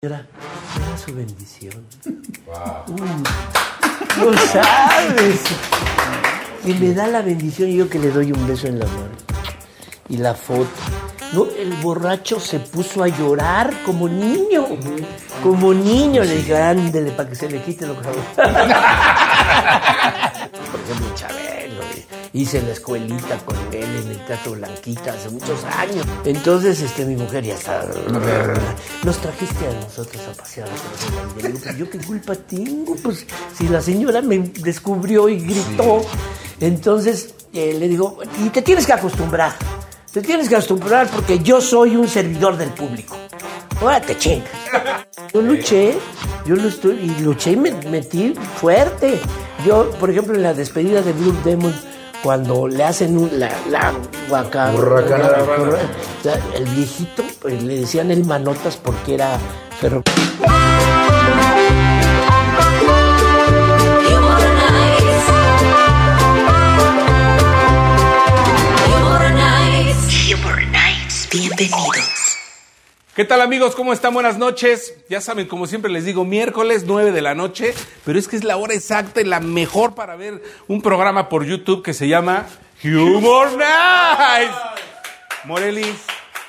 señora me da su bendición. Mm, no sabes. Y me da la bendición y yo que le doy un beso en la mano. Y la foto. No, el borracho se puso a llorar como niño. Como niño. Le dije, ándele para que se le quite lo que Por ejemplo, Chabelo. Hice la escuelita con él en el Teatro Blanquita hace muchos años. Entonces, este, mi mujer ya está. Nos trajiste a nosotros a pasear. a ¿Yo qué culpa tengo? Pues si la señora me descubrió y gritó. Entonces, eh, le digo, y te tienes que acostumbrar. Te tienes que acostumbrar porque yo soy un servidor del público. Ahora te chingas. Yo luché, yo lo estoy, y luché y me metí fuerte. Yo, por ejemplo, en la despedida de Blue Demon, cuando le hacen un- la, la guaca- Hurracanada. la- el viejito, pues, le decían el manotas porque era ferro. Humor Nights. Bienvenidos. ¿Qué tal amigos? ¿Cómo están? Buenas noches. Ya saben, como siempre les digo, miércoles 9 de la noche, pero es que es la hora exacta y la mejor para ver un programa por YouTube que se llama Humor Nights. Morelis,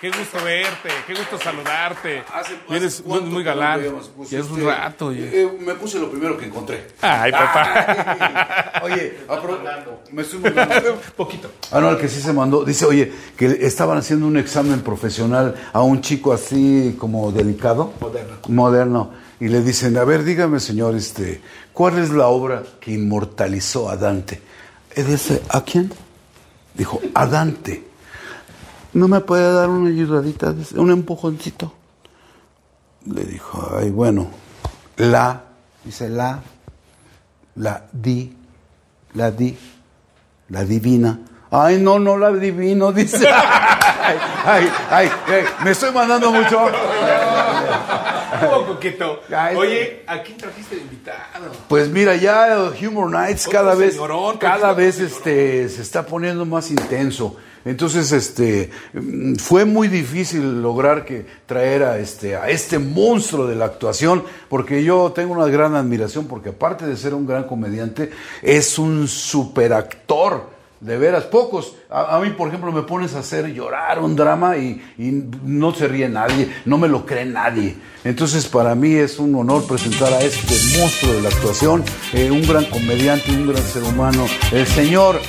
qué gusto verte, qué gusto saludarte. Hace- Eres hace muy galán. pues, ya es un este, rato. oye. eh, me puse lo primero que encontré. Ay, papá. Ay, Oye, me estoy mandando. Poquito. Ah, no, el que sí se mandó. Dice, oye, que estaban haciendo un examen profesional a un chico así como delicado. Moderno. Moderno. Y le dicen, a ver, dígame, señor, este, ¿cuál es la obra que inmortalizó a Dante? Y dice, ¿a quién? Dijo, a Dante. ¿No me puede dar una ayudadita, un empujoncito? Le dijo, ay, bueno, la, dice la, la di, la di, la divina. Ay, no, no la divino, dice. Ay, ay, ay, ay, me estoy mandando mucho. Ay, Oye, ¿a quién trajiste de invitado? Pues mira, ya el Humor Nights cada vez, señorón, cada vez este, se está poniendo más intenso. Entonces, este, mm, fue muy difícil lograr que traer a este, a este monstruo de la actuación, porque yo tengo una gran admiración, porque aparte de ser un gran comediante, es un superactor. De veras, pocos. A, a mí, por ejemplo, me pones a hacer llorar un drama y, y no se ríe nadie, no me lo cree nadie. Entonces, para mí es un honor presentar a este monstruo de la actuación, eh, un gran comediante, un gran ser humano, el señor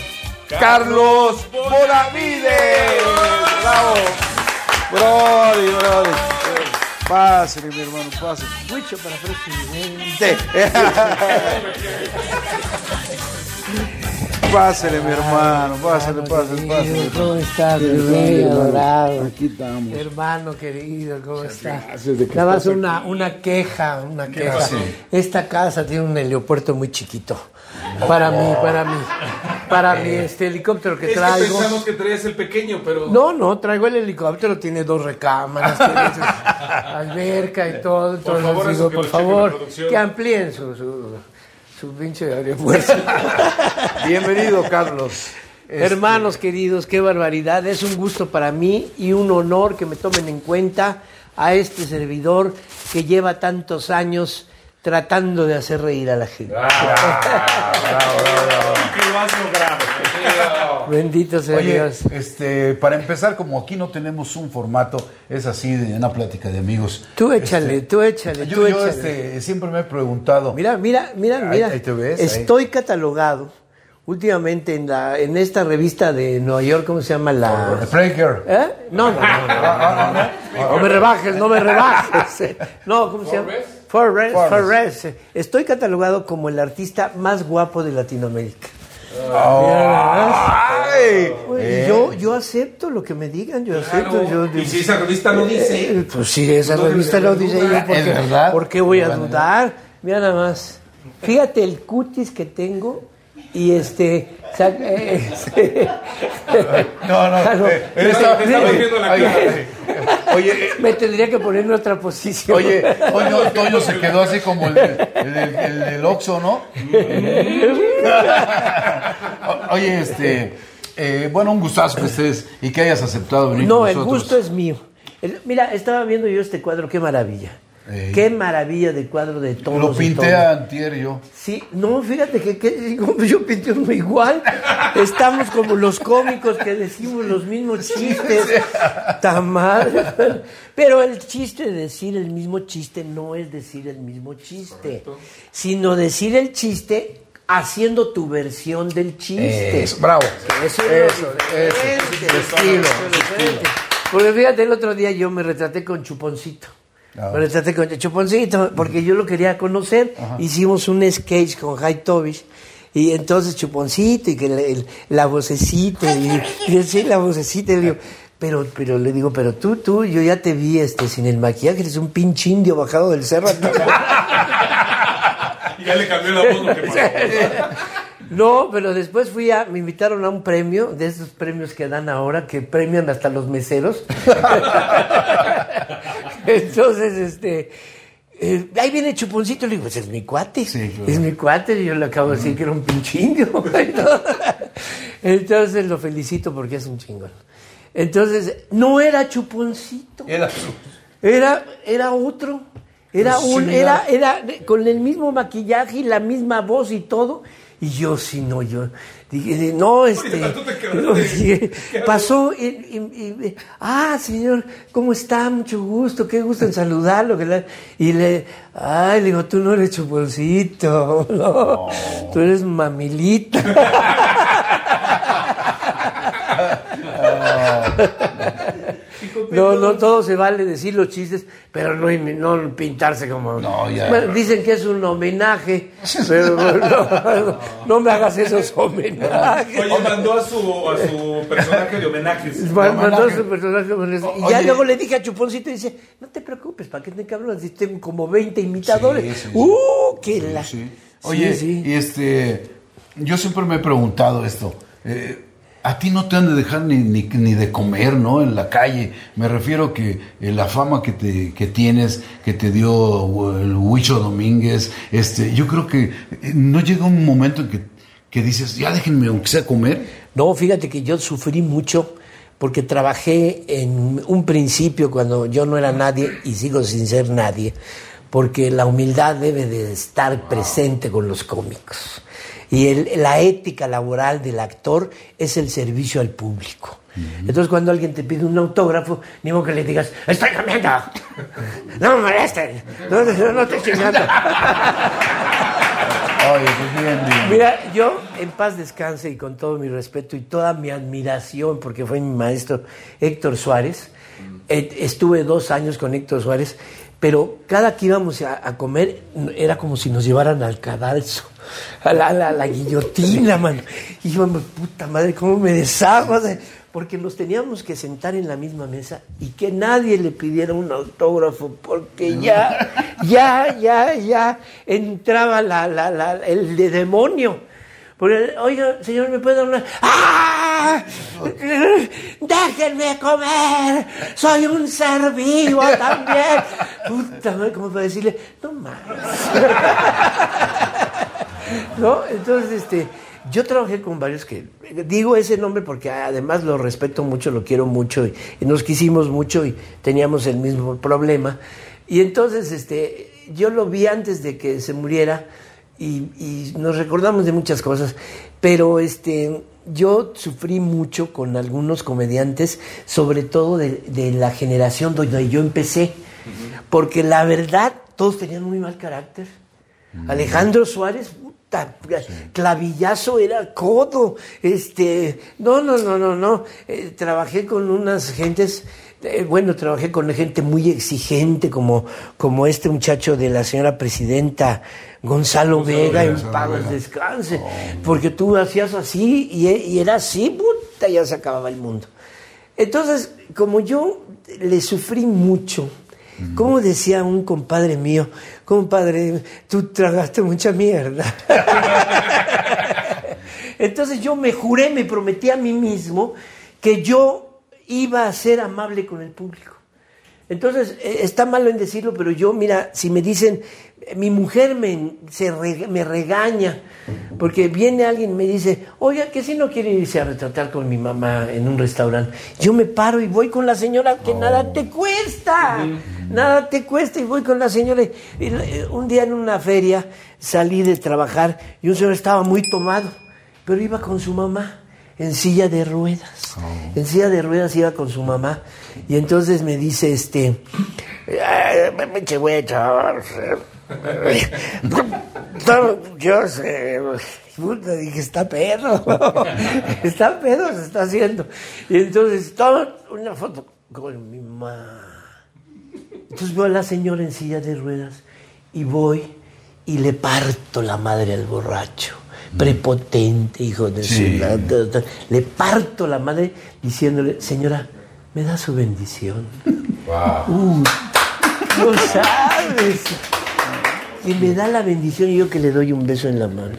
Carlos Bonavides. ¡Bravo! Brody, brody. Pásale, mi hermano, pásale. Mucho para presidente. Pásale, mi hermano, pásale, pásale, pásale. ¿Cómo estás, mi Bien, rey adorado? Aquí estamos. Hermano querido, ¿cómo estás? Nada más una, una queja, una queja. Esta casa tiene un heliopuerto muy chiquito. Para mí, para mí. Para mí, este helicóptero que Es que traigo. pensamos que traías el pequeño, pero... No, no, traigo el helicóptero, tiene dos recámaras, tiene alberca y todo. Entonces, favor, eso digo, que por favor, que amplíen su, su, pinche aeropuerto. Bienvenido, Carlos. Hermanos queridos, qué barbaridad. Es un gusto para mí y un honor que me tomen en cuenta a este servidor que lleva tantos años tratando de hacer reír a la gente. lo has logrado. Bendito sea Oye, Dios. este, para empezar, como aquí no tenemos un formato, es así de una plática de amigos. Tú échale, tú échale, Yo, tú yo, échale. este, siempre me he preguntado. Mira, mira, mira, mira. ahí te ves, Estoy catalogado últimamente en la en esta revista de Nueva York, ¿cómo se llama la? Breaker. ¿Eh? No, no, no, no. No me rebajes, no me rebajes. No, ¿cómo se llama? Forbes. Forbes. Estoy catalogado como el artista más guapo de Latinoamérica. ¡Ay! Güey, Eh, yo, yo acepto lo que me digan, yo acepto. Yo, y si esa revista lo dice... Eh, Pues sí, esa No revista lo dice yo, ¿por ¿Es qué, verdad? ¿por qué voy a dudar? Mira nada más. Fíjate el cutis que tengo y este... eh, este- No, no. Claro. eh, él estamos viendo la cara. Oye, eh, Me tendría que poner en otra posición. oye, Toño, Toño se quedó así como el, el, el- Oxxo, ¿no? Oye, este, eh, bueno, un gustazo que estés y que hayas aceptado venir No, con el gusto es mío. El- mira, estaba viendo yo este cuadro, qué maravilla. Ey. Qué maravilla de cuadro de tonos. Lo pinté a antier yo. Sí, no, fíjate que, yo pinté uno igual. Estamos como los cómicos que decimos los mismos chistes. Tan mal. Pero el chiste de decir el mismo chiste no es decir el mismo chiste, sino decir el chiste haciendo tu versión del chiste. Eso, bravo. Eso es Eso, estilo. Porque fíjate, el otro día yo me retraté con Chuponcito. Ah. Me retraté con Chuponcito porque yo lo quería conocer. Hicimos un sketch con Jai Tobish. Y entonces Chuponcito y que la, el- la vocecita. Y, y sí, la vocecita. Y le digo, pero, pero le digo, pero tú, tú, yo ya te vi este sin el maquillaje, eres un pinche indio bajado del cerro. Y ya le cambió la voz lo que pasó. No, pero después fui a, me invitaron a un premio, de esos premios que dan ahora, que premian hasta los meseros. Entonces, este, eh, ahí viene Chuponcito, le digo, pues es mi cuate, Sí, claro. es mi cuate, y yo le acabo de decir que era un pinche indio. Entonces lo felicito porque es un chingón. Entonces, no era Chuponcito. Era Era, era otro. Era Pues un, era, era- con el mismo maquillaje y la misma voz y todo. Y yo sí, no, yo dije, no, este, no, dije, pasó y, y- y- ah, señor, ¿cómo está? Mucho gusto, qué gusto en saludarlo. que la- Y le, ay, le digo, tú no eres chuponcito, no, tú eres mamilita. No, no, todo se vale decir los chistes, pero no, no pintarse como... No, ya. Bueno, dicen que es un homenaje, pero no, no me hagas esos homenajes. Oye, mandó a su, a su personaje de homenajes. Ma- Mandó homenaje. su personaje homenaje. Y O- ya oye. luego le dije a Chuponcito y dice, no te preocupes, ¿para qué te cabrones? Si tengo como 20 imitadores. Sí, sí, sí. ¡Uh, qué la... Sí. Sí, Oye, sí. y este, yo siempre me he preguntado esto. eh, a ti no te han de dejar ni, ni, ni de comer, ¿no? En la calle. Me refiero que eh, la fama que, te, que tienes, que te dio eh, el Huicho Domínguez, este, yo creo que eh, no llega un momento en que, que dices, ya déjenme aunque sea comer. No, fíjate que yo sufrí mucho porque trabajé en un principio cuando yo no era nadie y sigo sin ser nadie, porque la humildad debe de estar presente con los cómicos. Y el- la ética laboral del actor es el servicio al público. Entonces cuando alguien te pide un autógrafo, ni modo que le digas, estoy comiendo, no me molesten, no, no, no estoy chingando. Oye, pues bien, bien. Mira, yo en paz descanse y con todo mi respeto y toda mi admiración, porque fue mi maestro Héctor Suárez. Eh, estuve dos años con Héctor Suárez, pero cada que íbamos a, a comer era como si nos llevaran al cadalso, a la, guillotina, mano. Y yo, puta madre, ¿cómo me deshago? Porque nos teníamos que sentar en la misma mesa y que nadie le pidiera un autógrafo, porque ya, ya, ya, ya entraba la, la, la- el de demonio. Porque, oiga, señor, ¿me puede dar? ¡Ah! ¡Déjenme comer! ¡Soy un ser vivo también! Puta madre, como para decirle, no mames. ¿No? Entonces, este, yo trabajé con varios que, digo ese nombre porque además lo respeto mucho, lo quiero mucho y nos quisimos mucho y teníamos el mismo problema. Y entonces, este, yo lo vi antes de que se muriera y, y nos recordamos de muchas cosas, pero este, yo sufrí mucho con algunos comediantes, sobre todo de, de la generación donde yo empecé, porque la verdad, todos tenían muy mal carácter. Alejandro Suárez, puta, clavillazo era codo. Este, no, no, no, no, no. Eh, trabajé con unas gentes, eh, bueno, trabajé con gente muy exigente, como, como este muchacho de la señora presidenta Gonzalo Vega, en pagos Vega. descanse. Porque tú hacías así y, y era así, puta, ya se acababa el mundo. Entonces, como yo le sufrí mucho, como decía un compadre mío, compadre, tú tragaste mucha mierda. Entonces yo me juré, me prometí a mí mismo que yo iba a ser amable con el público. Entonces, eh, está malo en decirlo, pero yo, mira, si me dicen, mi mujer me, se re- me regaña porque viene alguien y me dice, oiga, que si no quiere irse a retratar con mi mamá en un restaurante. Yo me paro y voy con la señora que nada te cuesta, nada te cuesta y voy con la señora. Y, eh, un día en una feria salí de trabajar y un señor estaba muy tomado, pero iba con su mamá en silla de ruedas. En silla de ruedas iba con su mamá. Y entonces me dice, este, "Ay, me- chaval, eh, no, Yo sé, puta, dije, está pedo, está pedo, se está haciendo. Y entonces toma una foto con mi mamá. Entonces veo a la señora en silla de ruedas y voy y le parto la madre al borracho. Prepotente, hijo de Sí. su... Le parto la madre diciéndole, señora, me da su bendición. Uh, no sabes. Y me da la bendición y yo que le doy un beso en la mano.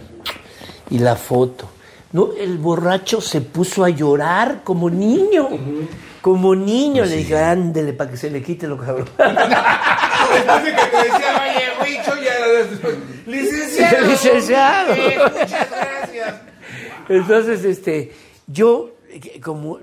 Y la foto. No, el borracho se puso a llorar como niño. Como niño. Le dije, ándele para que se le quite lo cabrón. Después de que te decía, oye, Huicho, ya. Licenciado. Licenciado. eh, Muchas gracias. Entonces, este, yo, como,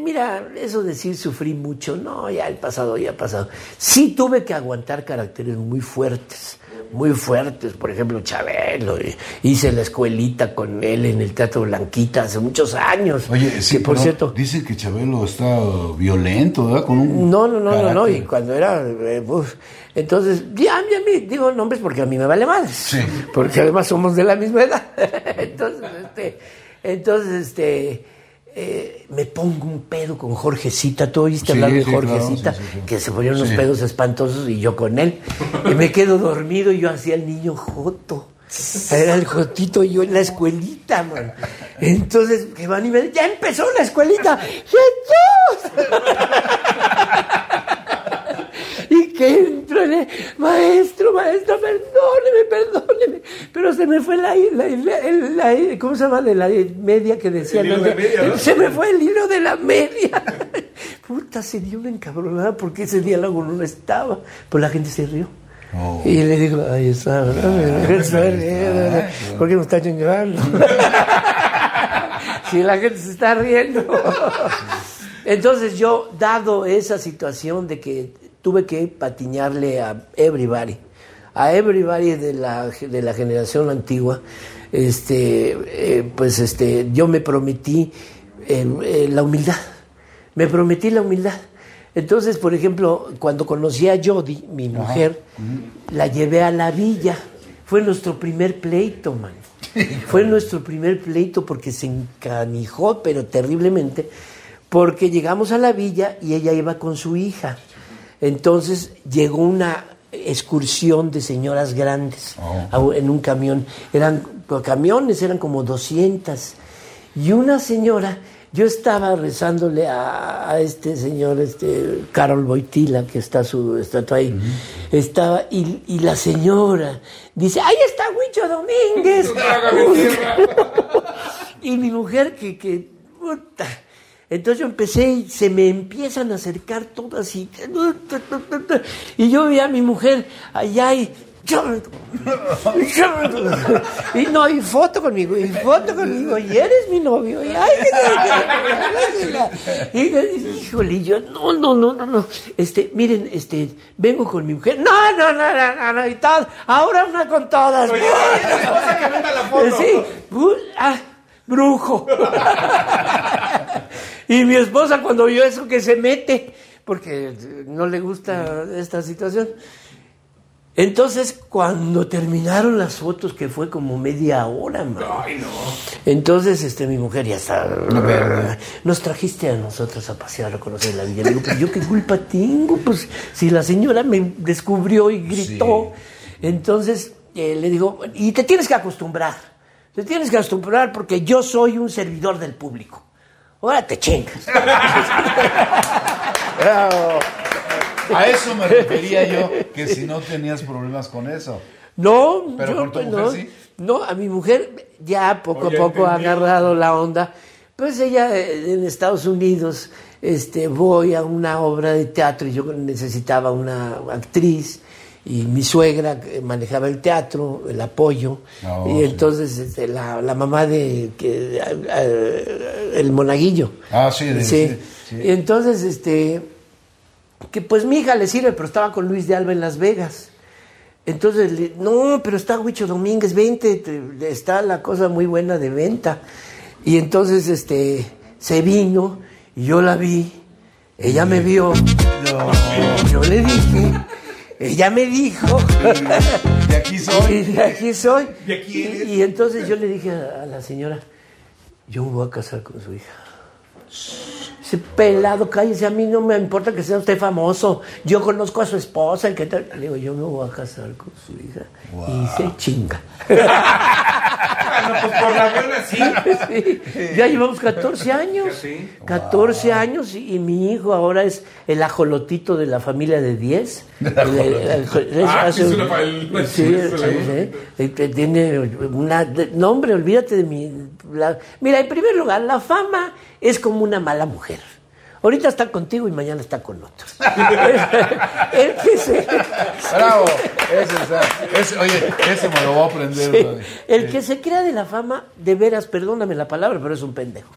mira, eso decir sufrí mucho, no, ya el pasado, ya ha pasado. Sí tuve que aguantar caracteres muy fuertes, muy fuertes, por ejemplo, Chabelo, hice la escuelita con él en el Teatro Blanquita hace muchos años. Oye, sí, que por cierto, Dicen que Chabelo está violento, ¿verdad? Con un no, no, no, no, no, y cuando era, eh, entonces, ya, ya me digo nombres porque a mí me vale madres, Sí. porque además somos de la misma edad, entonces, este, entonces, este, eh, me pongo un pedo con Jorgecita, tú oíste Sí, hablar de sí, Jorgecita, sí, que se ponían unos pedos espantosos y yo con él, y me quedo dormido y yo hacía el niño Joto. Era el Jotito y yo en la escuelita, man. Entonces, que van y me dicen, ya empezó la escuelita. ¡Jesús! y que maestro, maestro, perdóneme, perdóneme. Pero se me fue la, la, la- la- ¿cómo se llama? De la media que decía. El hilo ¿no? de media, ¿no? Se me fue el hilo de la media. Puta, se dio una encabronada porque ese diálogo no estaba. Pues la gente se rió. Oh. Y le digo, ahí está. ¿por qué me está chingando? si la gente se está riendo. Entonces yo, dado esa situación de que tuve que patiñarle a everybody, a everybody de la, de la generación antigua, este, eh, pues este, yo me prometí eh, eh, la humildad, me prometí la humildad. Entonces, por ejemplo, cuando conocí a Jody, mi mujer, la llevé a la villa. Fue nuestro primer pleito, man. Fue nuestro primer pleito porque se encanijó, pero terriblemente, porque llegamos a la villa y ella iba con su hija. Entonces llegó una excursión de señoras grandes a- en un camión. Eran camiones, eran como 200. Y una señora, yo estaba rezándole a, a este señor, este Carol Boitila, que está su estatua ahí, estaba, y, y la señora dice, ahí está Huicho Domínguez. Y mi mujer que, que puta. Entonces yo empecé y se me empiezan a acercar todas y, y yo vi a mi mujer allá y y no, y foto conmigo, y foto conmigo, y eres mi novio, y ay, y, híjole, y yo, no, no, no, no, no, este, miren, este, vengo con mi mujer, no, no, no, no, no, no, y tal, ahora una con todas, Oye, oye, esposa, que meta la foto. sí, ah, brujo. y mi esposa cuando vio eso que se mete, porque no le gusta esta situación. Entonces, cuando terminaron las fotos, que fue como media hora, man, Ay, no. entonces este, mi mujer ya está. Nos trajiste a nosotros a pasear, a conocer la villa. Le digo, pues yo qué culpa tengo, pues si la señora me descubrió y gritó. Entonces eh, le digo, y te tienes que acostumbrar. Te tienes que acostumbrar porque yo soy un servidor del público. Ahora te chingas. Bravo. A eso me refería yo, que si no tenías problemas con eso. No, Pero yo, con tu pues, mujer no, sí. no, a mi mujer ya poco Oye, a poco ha agarrado la onda. Pues ella eh, en Estados Unidos, este, voy a una obra de teatro y yo necesitaba una actriz y mi suegra manejaba el teatro, el apoyo, Ah, y sí. entonces este, la, la mamá de que, eh, el monaguillo. Ah, sí, de- sí. Y entonces, este, que pues mi hija le sirve, pero estaba con Luis de Alba en Las Vegas. Entonces, le- no, pero está Huicho Domínguez, 20, está la cosa muy buena de venta. Y entonces, este, se vino y yo la vi, ella me vio, yo le dije, ella me dijo, De aquí soy. y de aquí soy. ¿De aquí eres? Y, y entonces yo le dije a, a la señora, yo me voy a casar con su hija. Ese pelado, cállese, a mí no me importa que sea usted famoso. Yo conozco a su esposa, y qué tal. Le digo, yo me voy a casar con su hija. Y se chinga. No, pues por la buena sí. Sí, Ya llevamos 14 años. Sí. 14 años y, y mi hijo ahora es el ajolotito de la familia de 10. El- el- el- Ah, hace sí, es un- una fa- el- sí, sí, sí, es la- sí. Eh, Tiene una... No, hombre, olvídate de mi... la- mira, en primer lugar, la fama es como una mala mujer. Ahorita está contigo y mañana está con otros. el que se... Bravo. Ese, ese- oye, ese me lo voy a aprender. Sí. El que se crea de la fama, de veras, perdóname la palabra, pero es un pendejo.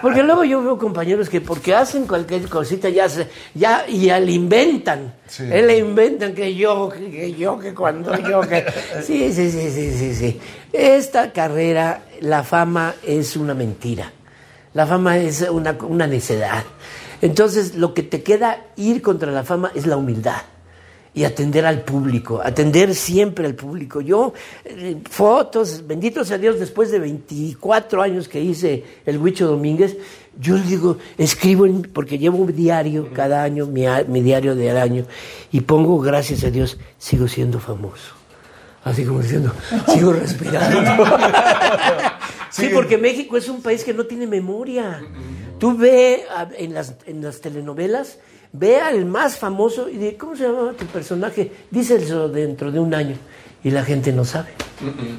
Porque luego yo veo compañeros que porque hacen cualquier cosita ya se, ya y ya le inventan. Sí. Eh, le inventan que yo, que, que yo, que cuando yo, que. Sí, sí, sí, sí, sí, sí. Esta carrera, la fama es una mentira. La fama es una, una necedad. Entonces, lo que te queda ir contra la fama es la humildad y atender al público, atender siempre al público. Yo, eh, fotos, bendito sea Dios, después de 24 años que hice el Huicho Domínguez, yo digo, escribo, en- porque llevo un diario cada año, mi diario del año, y pongo, gracias a Dios, sigo siendo famoso. Así como diciendo, sigo respirando. sí, porque México es un país que no tiene memoria. Tú ve en las, en las telenovelas, ve al más famoso y de, ¿cómo se llamaba tu personaje? Díselo dentro de un año. Y la gente no sabe.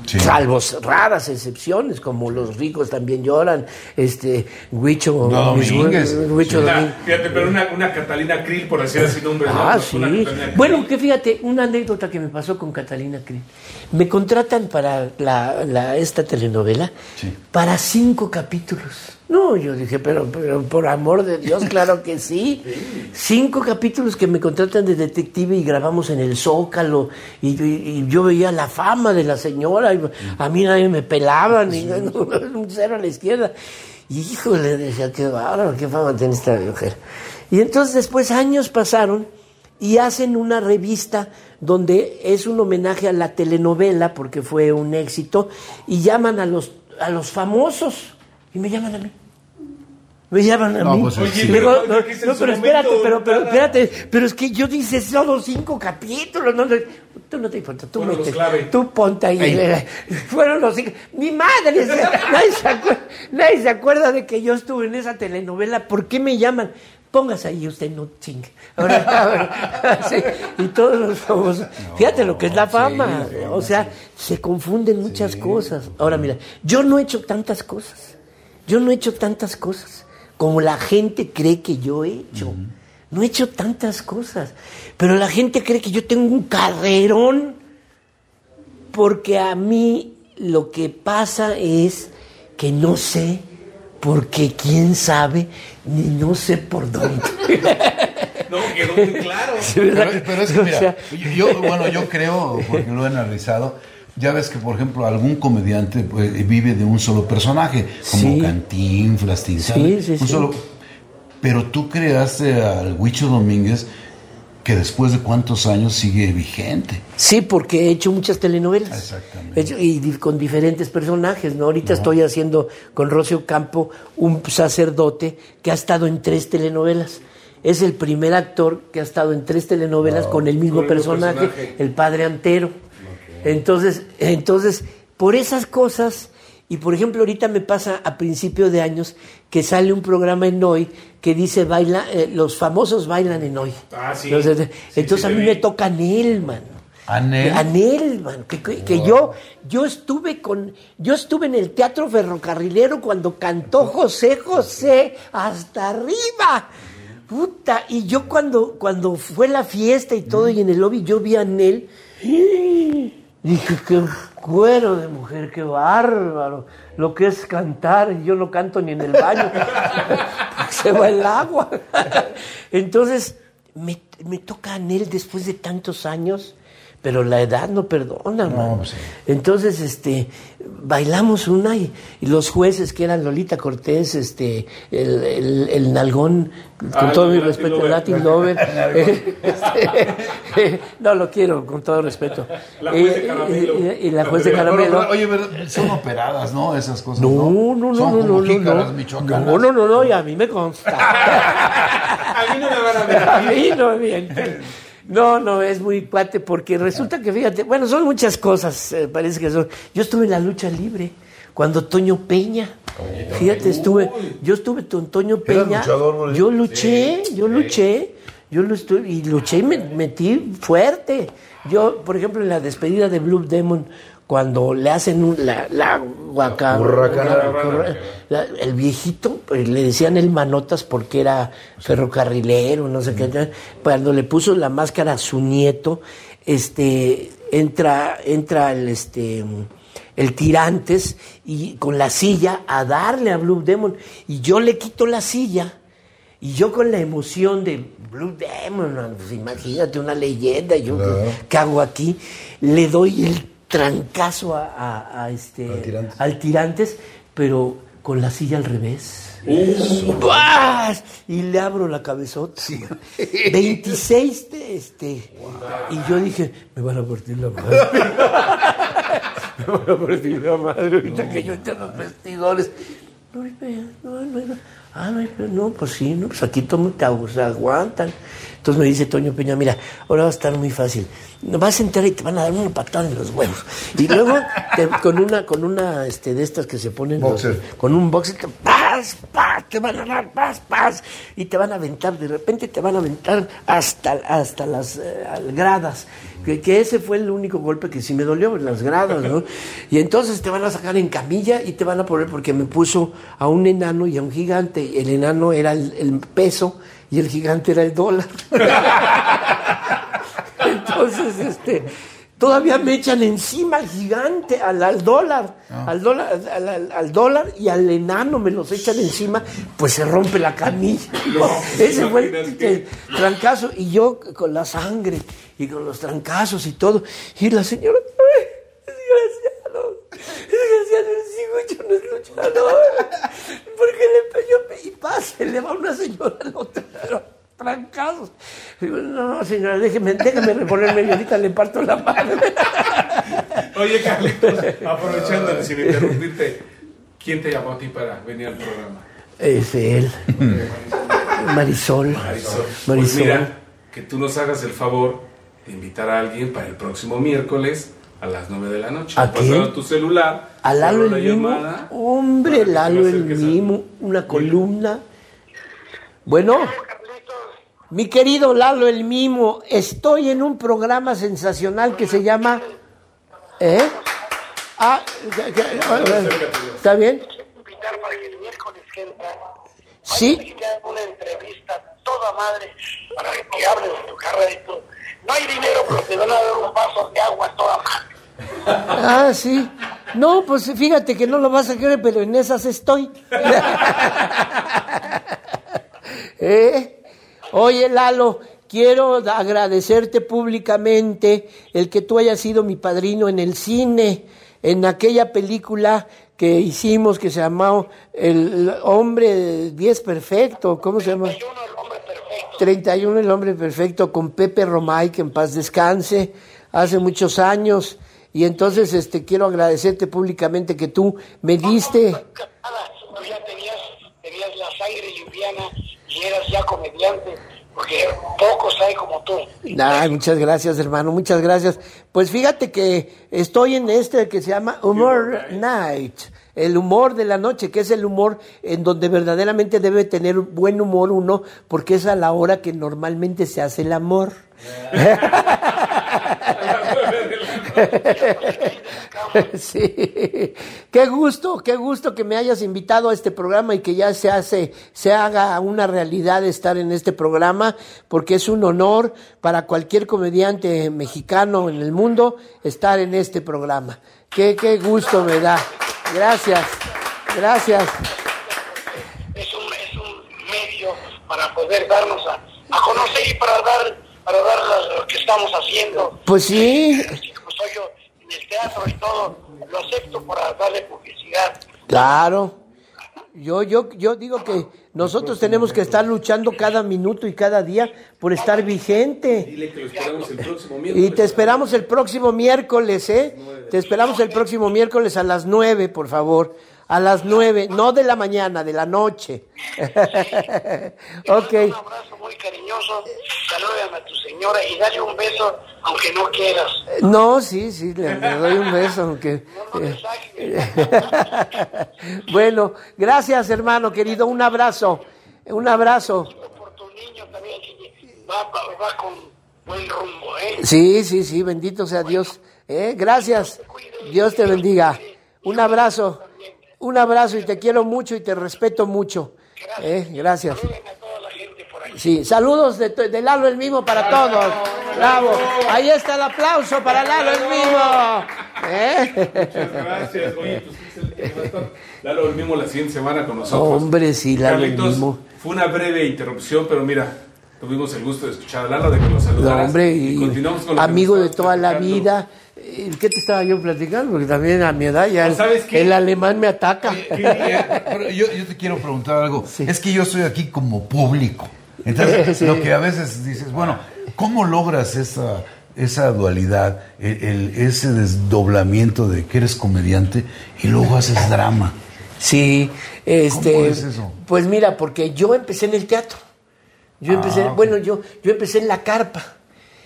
Sí. Salvo raras excepciones, como los ricos también lloran, este, Huicho No, Domínguez. Huicho Una- Domínguez. fíjate, pero una, una Catalina Krill, por decir así nombres. Ah, ¿no? sí. Bueno, que fíjate, una anécdota que me pasó con Catalina Krill. Me contratan para la, la- esta telenovela Sí. para cinco capítulos. No, yo dije, pero, pero por amor de Dios, claro que sí. Cinco capítulos que me contratan de detective y grabamos en el Zócalo. Y, y- y yo veía la fama de la señora. Y a mí nadie me pelaban. Y, un cero a la izquierda. Y híjole, decía, qué bárbaro, qué fama tiene esta mujer. Y entonces después años pasaron y hacen una revista donde es un homenaje a la telenovela porque fue un éxito y llaman a los a los famosos y me llaman a mí. Me llaman a No, mí. pues, Oye, no, ¿qué es en no, su pero espérate, pero, pero espérate, pero es que yo dice solo cinco capítulos, no, tú no te importa, tú Fueron los mete, clave. tú ponte ahí, fueron los cinco, mi madre, se- nadie, se acuerda, nadie se acuerda de que yo estuve en esa telenovela, ¿por qué me llaman? Póngase ahí usted, no chingue. Ahora, ahora, sí, y todos los famosos. Fíjate lo que es la fama. o sea, se confunden muchas cosas. Ahora, mira, yo no he hecho tantas cosas. Yo no he hecho tantas cosas como la gente cree que yo he hecho. No he hecho tantas cosas. Pero la gente cree que yo tengo un carrerón porque a mí lo que pasa es que no sé, porque quién sabe, ni no sé por dónde. No, quedó muy claro. Pero, pero es que, O mira, sea, yo, bueno, yo creo, porque lo he analizado, ya ves que, por ejemplo, algún comediante pues, vive de un solo personaje, como Sí. Cantinflas, Tintán, Sí, sí, un sí. solo. Pero tú creaste al Huicho Domínguez que después de cuántos años sigue vigente. Sí, porque he hecho muchas telenovelas. Exactamente. He hecho- y con diferentes personajes, ¿no? Ahorita estoy haciendo con Rocio Campo un sacerdote que ha estado en tres telenovelas. Es el primer actor que ha estado en tres telenovelas con el mismo Con el mismo personaje, personaje. el padre Antero. Entonces, entonces, por esas cosas, y por ejemplo, ahorita me pasa a principio de años que sale un programa en Hoy que dice baila, eh, los famosos bailan en Hoy. Ah, sí. Entonces, Sí, entonces sí a mí vi. me toca Nelman. ¿Anel? Anel, man, que, que- que yo, yo estuve con, yo estuve en el teatro ferrocarrilero cuando cantó José José hasta arriba. Puta, y yo cuando, cuando fue la fiesta y todo, y en el lobby yo vi a Nel, dije, qué cuero de mujer, qué bárbaro, lo que es cantar, yo no canto ni en el baño, se va el agua. Entonces, me, me toca a Nel después de tantos años, pero la edad no perdona, mano. pues sí. Entonces, este, bailamos una y, y los jueces que eran Lolita Cortés, este, el, el, el nalgón, con Ah, todo mi Latin respeto, Lover. Latin Lover, eh, este, no lo quiero, con todo respeto. La juez de Eh, caramelo. Y, y la juez de Pero, caramelo. pero, oye, pero son operadas, ¿no? Esas cosas. No, no, no, Son no, no, como no, jícaras no. michoacanas. No, no, no, no, y a mí me consta. A mí no me van a ver. A mí no. No, no, es muy cuate porque resulta que, fíjate, bueno, son muchas cosas, eh, parece que son. Yo estuve en la lucha libre cuando Toño Peña, fíjate, estuve, yo estuve con Toño ¿Eras Peña, luchador, yo luché, yo luché, yo lo estuve, y luché y me metí fuerte. Yo, por ejemplo, en la despedida de Blue Demon, cuando le hacen un- la, la guaca- el viejito pues, le decían el manotas porque era ferrocarrilero, no sé qué. Cuando le puso la máscara a su nieto, este entra entra el este el tirantes y con la silla a darle a Blue Demon y yo le quito la silla y yo con la emoción de Blue Demon, pues imagínate una leyenda, yo Claro. ¿qué, qué hago aquí? Le doy el trancazo a, a- a este Al Tirantes. al Tirantes, pero con la silla al revés. Y le abro la cabezota. 26 de este. Y yo dije, me van a partir la madre. me van a partir la madre ahorita que yo entre los vestidores. No, no, no, no. Ah, no, pedo. no, pues sí, no, pues aquí todos te aguantan. Entonces me dice Toño Peña, mira, ahora va a estar muy fácil. Vas a entrar y te van a dar una patada en los huevos. Y luego te- con una, con una este, de estas que se ponen los- Boxer. con un boxer, te, paz, paz, te van a dar paz, paz, y te van a aventar, de repente te van a aventar hasta, hasta las eh, gradas. Que, que ese fue el único golpe que sí me dolió, en las gradas, ¿no? Y entonces te van a sacar en camilla y te van a poner, porque me puso a un enano y a un gigante. El enano era el, el peso y el gigante era el dólar. Entonces, este, todavía me echan encima al gigante, al, al dólar, al dólar, al, al- al dólar y al enano me los echan encima, pues se rompe la camilla. Ese fue el, el trancazo. Y yo con la sangre y con los trancazos y todo. Y la señora, "Ay, ese güey no es luchador. Porque le pegó y pase, le va una señora al otro. pero Trancazos. Digo, no, señora, déjeme, déjeme reponerme y ahorita le parto la madre. Oye, Carlitos, aprovechando sin interrumpirte, ¿quién te llamó a ti para venir al programa? Es él. Marisol. Marisol. Marisol. Pues mira, que tú nos hagas el favor de invitar a alguien para el próximo miércoles a las 9 de la noche. ¿A quién? Pasaron tu celular. A Lalo el Mimo. llamada Hombre, Lalo el Mimo. Una columna. Bueno. Mi querido Lalo el Mimo, estoy en un programa sensacional que se llama... ¿Eh? Ah, ¿está bien? Sí. una entrevista toda madre para que hables de tu carrera y todo. No hay dinero, pero te van a dar un vaso de agua toda madre. Ah, sí. No, pues fíjate que no lo vas a creer, pero en esas estoy. ¿Eh? Oye, Lalo, quiero agradecerte públicamente el que tú hayas sido mi padrino en el cine, en aquella película que hicimos que se llamó El Hombre 10 Perfecto, ¿cómo se llama? Hay uno, el hombre perfecto. 31 el hombre perfecto con Pepe Romay que en paz descanse hace muchos años y entonces este quiero agradecerte públicamente que tú me diste Nada, tú ya tenías, tenías la sangre liviana y eras ya comediante, porque pocos hay como tú. Ay, muchas gracias hermano muchas gracias pues fíjate que estoy en este que se llama Humor Night el humor de la noche, que es el humor en donde verdaderamente debe tener buen humor uno, porque es a la hora que normalmente se hace el amor. Sí, qué gusto, qué gusto que me hayas invitado a este programa y que ya se hace, se haga una realidad estar en este programa, porque es un honor para cualquier comediante mexicano en el mundo estar en este programa. Qué, qué gusto me da. Gracias, gracias. Es un, es un medio para poder darnos a, a conocer y para dar, para dar lo- lo que estamos haciendo. Pues sí, En el teatro y todo, lo acepto para darle publicidad. claro. Yo, yo, yo digo que nosotros tenemos que estar luchando cada minuto y cada día por estar vigente. Dile que lo esperamos el próximo Y miércoles. te esperamos el próximo miércoles, ¿eh? Te esperamos el próximo miércoles a las nueve, por favor. A las nueve, no de la mañana, de la noche. ok. Un abrazo muy cariñoso, salúdame a tu señora y dale un beso, aunque no quieras. No, sí, sí, le, le doy un beso, aunque... Eh, bueno, gracias, hermano querido. Un abrazo. Un abrazo. por tu niño también, va, va con buen rumbo, ¿eh? Sí, sí, sí, bendito sea Dios. ¿eh? Gracias. Dios te bendiga. Un abrazo. Un abrazo y te quiero mucho y te respeto mucho. ¿eh? Gracias. A toda la gente por ahí. Sí, saludos de, de Lalo el Mimo para todos. Bravo. Ahí está el aplauso para Lalo el Mimo. ¿eh? Muchas gracias. Oye, pues ¿quién es el? Lalo el mismo la siguiente semana con nosotros. Hombre, sí, Lalo el Carlitos, Mimo. Fue una breve interrupción, pero mira, tuvimos el gusto de escuchar a Lalo, de que lo No, saludaras. hombre, y y continuamos con lo amigo de toda la vida. ¿Qué te estaba yo platicando? Porque también a mi edad ya el, ¿Sabes qué? el alemán me ataca. Eh, pero yo, yo te quiero preguntar algo. Es que yo estoy aquí como público. Entonces, Sí. lo que a veces dices, bueno, ¿cómo logras esa, esa dualidad, el, el- ese desdoblamiento de que eres comediante y luego haces drama? Sí, este, ¿Cómo es eso? pues mira, porque yo empecé en el teatro. Yo empecé, Ah, bueno, yo, yo empecé en la carpa,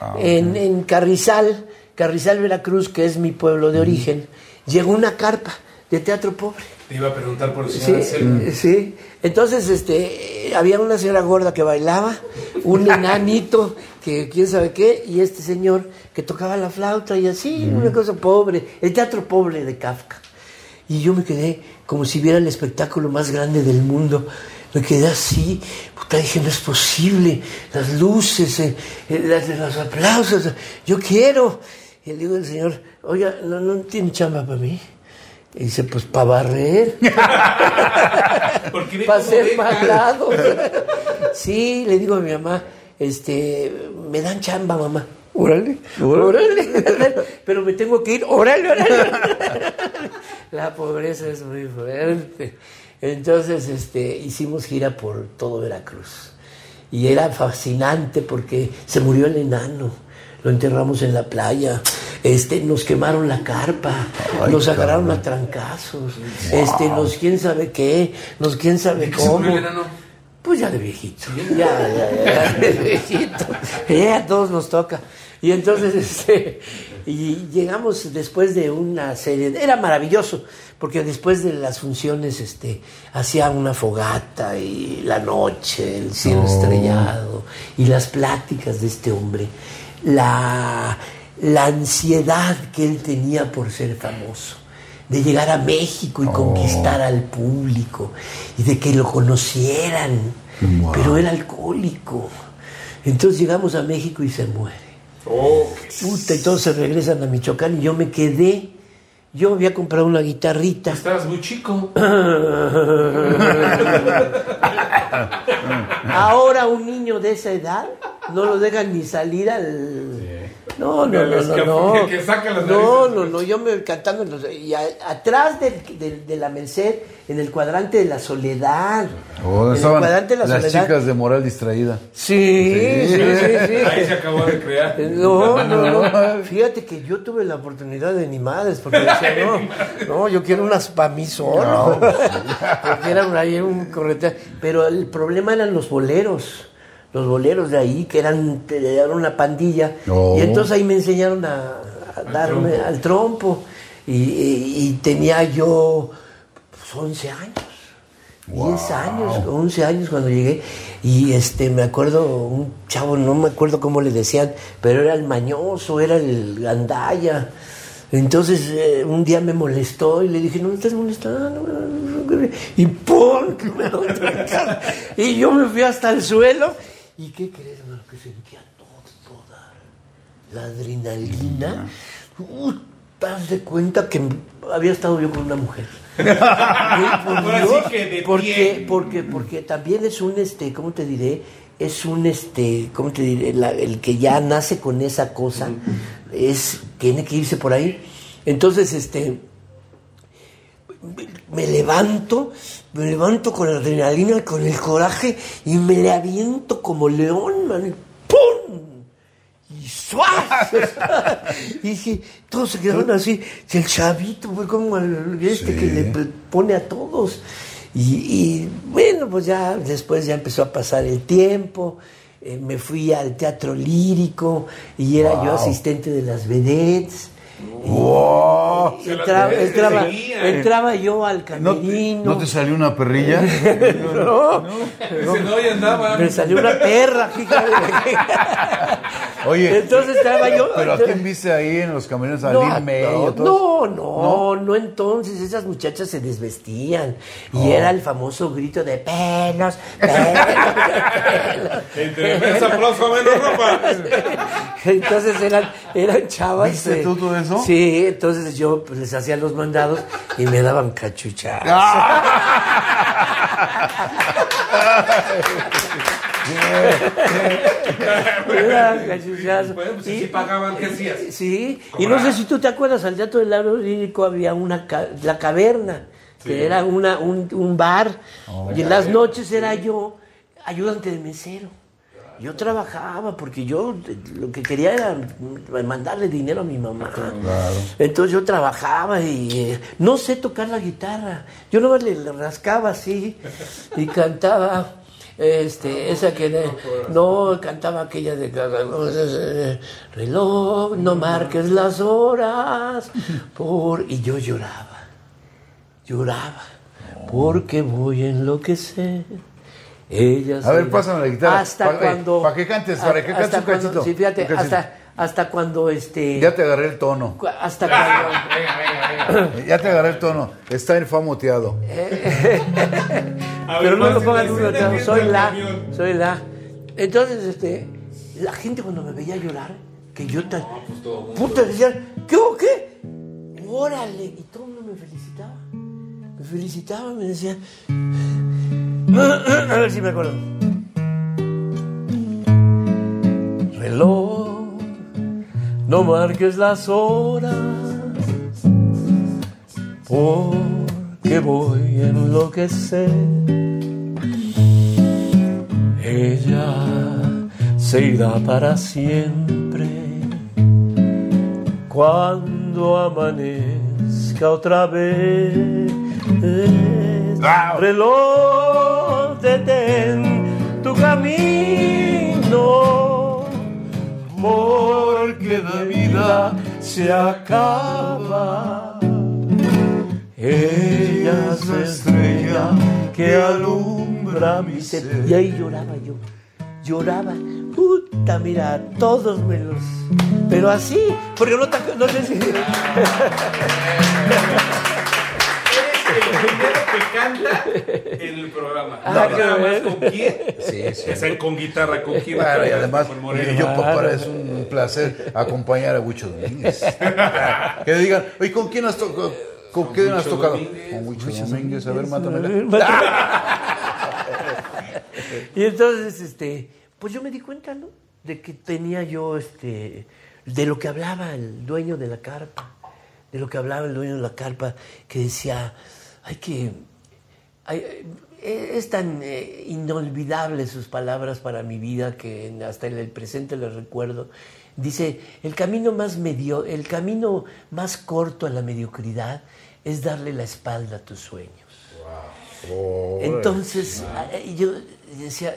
Ah, en, en Carrizal, Carrizal, Veracruz, que es mi pueblo de origen. Llegó una carpa de teatro pobre. Te iba a preguntar por el Sí, señor Anselmo. sí. Entonces, este, eh, había una señora gorda que bailaba, un enanito que quién sabe qué, y este señor que tocaba la flauta y así, una cosa pobre, el teatro pobre de Kafka. Y yo me quedé como si viera el espectáculo más grande del mundo. Me quedé así, puta, dije, no es posible, las luces, eh, eh, las- los aplausos, yo quiero. Y le digo al señor, oiga, ¿no, no tiene chamba para mí? Y dice, pues para barrer. Para ser malado. sí, le digo a mi mamá, este, me dan chamba, mamá. Órale, órale, pero me tengo que ir, órale, órale. La pobreza es muy fuerte. Entonces, este, hicimos gira por todo Veracruz. Y era fascinante porque se murió el enano. Lo enterramos en la playa. Este, nos quemaron la carpa. Ay, nos agarraron cabrón. a trancazos. Este, nos quién sabe qué. Nos quién sabe ¿Qué se cómo. Pues ya de viejito. Ya, ya, ya, de viejito. Ya a todos nos toca. Y entonces, este, y llegamos después de una serie, era maravilloso, porque después de las funciones, este, hacía una fogata y la noche, el cielo estrellado, y las pláticas de este hombre, la, la ansiedad que él tenía por ser famoso de llegar a México y conquistar al público y de que lo conocieran, Wow. pero era alcohólico. Entonces llegamos a México y se muere. Oh, Puta, se regresan a Michoacán y yo me quedé. Yo había comprado una guitarrita. estabas muy chico. Ahora un niño de esa edad no lo dejan ni salir al... No, no, no, no, que- no. que- que sacan las No, no, no, yo me cantando en los- y a- atrás del- del- de la Merced, en el cuadrante de la soledad. Oh, en el estaban cuadrante de la las soledad. chicas de moral distraída. Sí, sí, sí, sí. Ahí se acabó de crear. No, no, no. Fíjate que yo tuve la oportunidad de ni madres, porque decía, no, no, yo quiero unas para mí solo. porque era ahí un correte. Pero el problema eran los boleros. Los boleros de ahí, que eran, eran una pandilla. Oh. Y entonces ahí me enseñaron a, a darme trompo. al trompo. Y, y- y tenía yo pues, 11 años. 10 años, 11 años cuando llegué. Y este me acuerdo, un chavo, no me acuerdo cómo le decían, pero era el mañoso, era el gandaya. Entonces eh, un día me molestó y le dije, no me estás molestando. no, no, no". Y ¡pum! me. Y yo me fui hasta el suelo. ¿Y qué crees, hermano? Que sentía todo, toda la adrenalina. Uh, das de cuenta que había estado yo con una mujer. Por Dios, porque, porque, porque también es un, este, ¿cómo te diré? Es un, este, ¿cómo te diré? La- el que ya nace con esa cosa, es, tiene que irse por ahí. Entonces, este, me levanto, me levanto con adrenalina, con el coraje y me le aviento como león, man, y ¡pum! Y ¡suaz! y dije, todos se quedaron así. El chavito fue como el este que le pone a todos. Y, y, bueno, pues ya después ya empezó a pasar el tiempo. eh, me fui al teatro lírico y era yo asistente de las vedettes. ¡Wow! Entraba, entraba- entraba yo al ¿No te, camerino. no te salió una perrilla? No, Dice, no, ya andaba. me salió una perra, fíjate. Oye, Entonces estaba yo. ¿pero a quién viste ahí en los camiones? ¿A No, Lin May? no, no, no, no, entonces esas muchachas se desvestían y era el famoso grito de pelos, pelos, Entre aplauso, menos ropa. Entonces eran, eran chavas. ¿Viste eh, tú todo eso? Sí, entonces yo pues, les hacía los mandados y me daban cachuchas. Bueno, pues Y- si pagaban, ¿qué hacías? Sí, y no sé si tú te acuerdas, al Teatro del Lago Lírico había una ca- la caverna, que era una, un, un bar, y en las noches era yo ayudante de mesero. Yo trabajaba porque yo eh, lo que quería era mandarle dinero a mi mamá. Entonces yo trabajaba y eh, no sé tocar la guitarra. Yo no le, le rascaba así y cantaba. Este, esa que de- no cantaba aquella de reloj, no marques las horas, por y yo lloraba, lloraba, porque voy a enloquecer. Ella A ver, se- pásame la guitarra. Hasta Pa- eh, cuando. pa' que cantes, para que cantes hasta un cuando- cachito. Sí, fíjate, hasta, hasta cuando este. Ya te agarré el tono. Hasta cuando. Ya te agarré el tono. Está infamoteado. Pero no lo uno, escena, soy la, soy la. Entonces, este, la gente cuando me veía llorar, que yo tan, puta, decían, ¿qué o qué? Órale, y todo el mundo me felicitaba. Me felicitaba, me decía, a ver si me acuerdo. Reloj, no marques las horas, porque voy a enloquecer. Ella se irá para siempre cuando amanezca otra vez. Reloj, detén tu camino, porque la vida se acaba. Ella es la estrella que alumbra mi ser. Y ahí lloraba yo, lloraba. Puta, mira, todos me los... Pero así, porque no, no sé si... Eres el primero que canta en el programa. Ah, No, qué nada más con quién. Sí, sí. Es el con guitarra, con quién. Claro, y además, yo, papá, es un placer acompañar a Huicho Domínguez. que digan, oye, ¿con quién has, to- con quién has tocado? Con Huicho Domínguez, a ver, mátamela. y entonces, este, pues yo me di cuenta, ¿no? De que tenía yo, este, de lo que hablaba el dueño de la carpa, de lo que hablaba el dueño de la carpa, que decía, hay que, hay- eh, es tan eh, inolvidable sus palabras para mi vida que hasta en el presente les recuerdo. Dice, el camino más medio, el camino más corto a la mediocridad es darle la espalda a tus sueños. Entonces, eh, yo decía,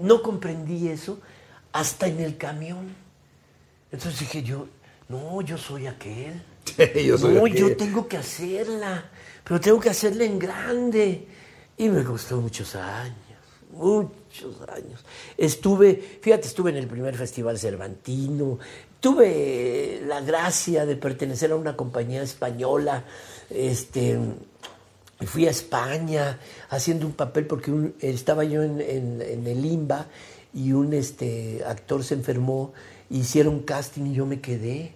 no comprendí eso hasta en el camión. Entonces dije yo, no, yo soy aquel. Yo soy no, aquel. yo tengo que hacerla, pero tengo que hacerla en grande. Y me costó muchos años, muchos años. Estuve, fíjate, estuve en el primer festival cervantino, tuve la gracia de pertenecer a una compañía española, este, fui a España haciendo un papel porque un- estaba yo en, en- en el IMBA y un este, actor se enfermó, hicieron casting y yo me quedé.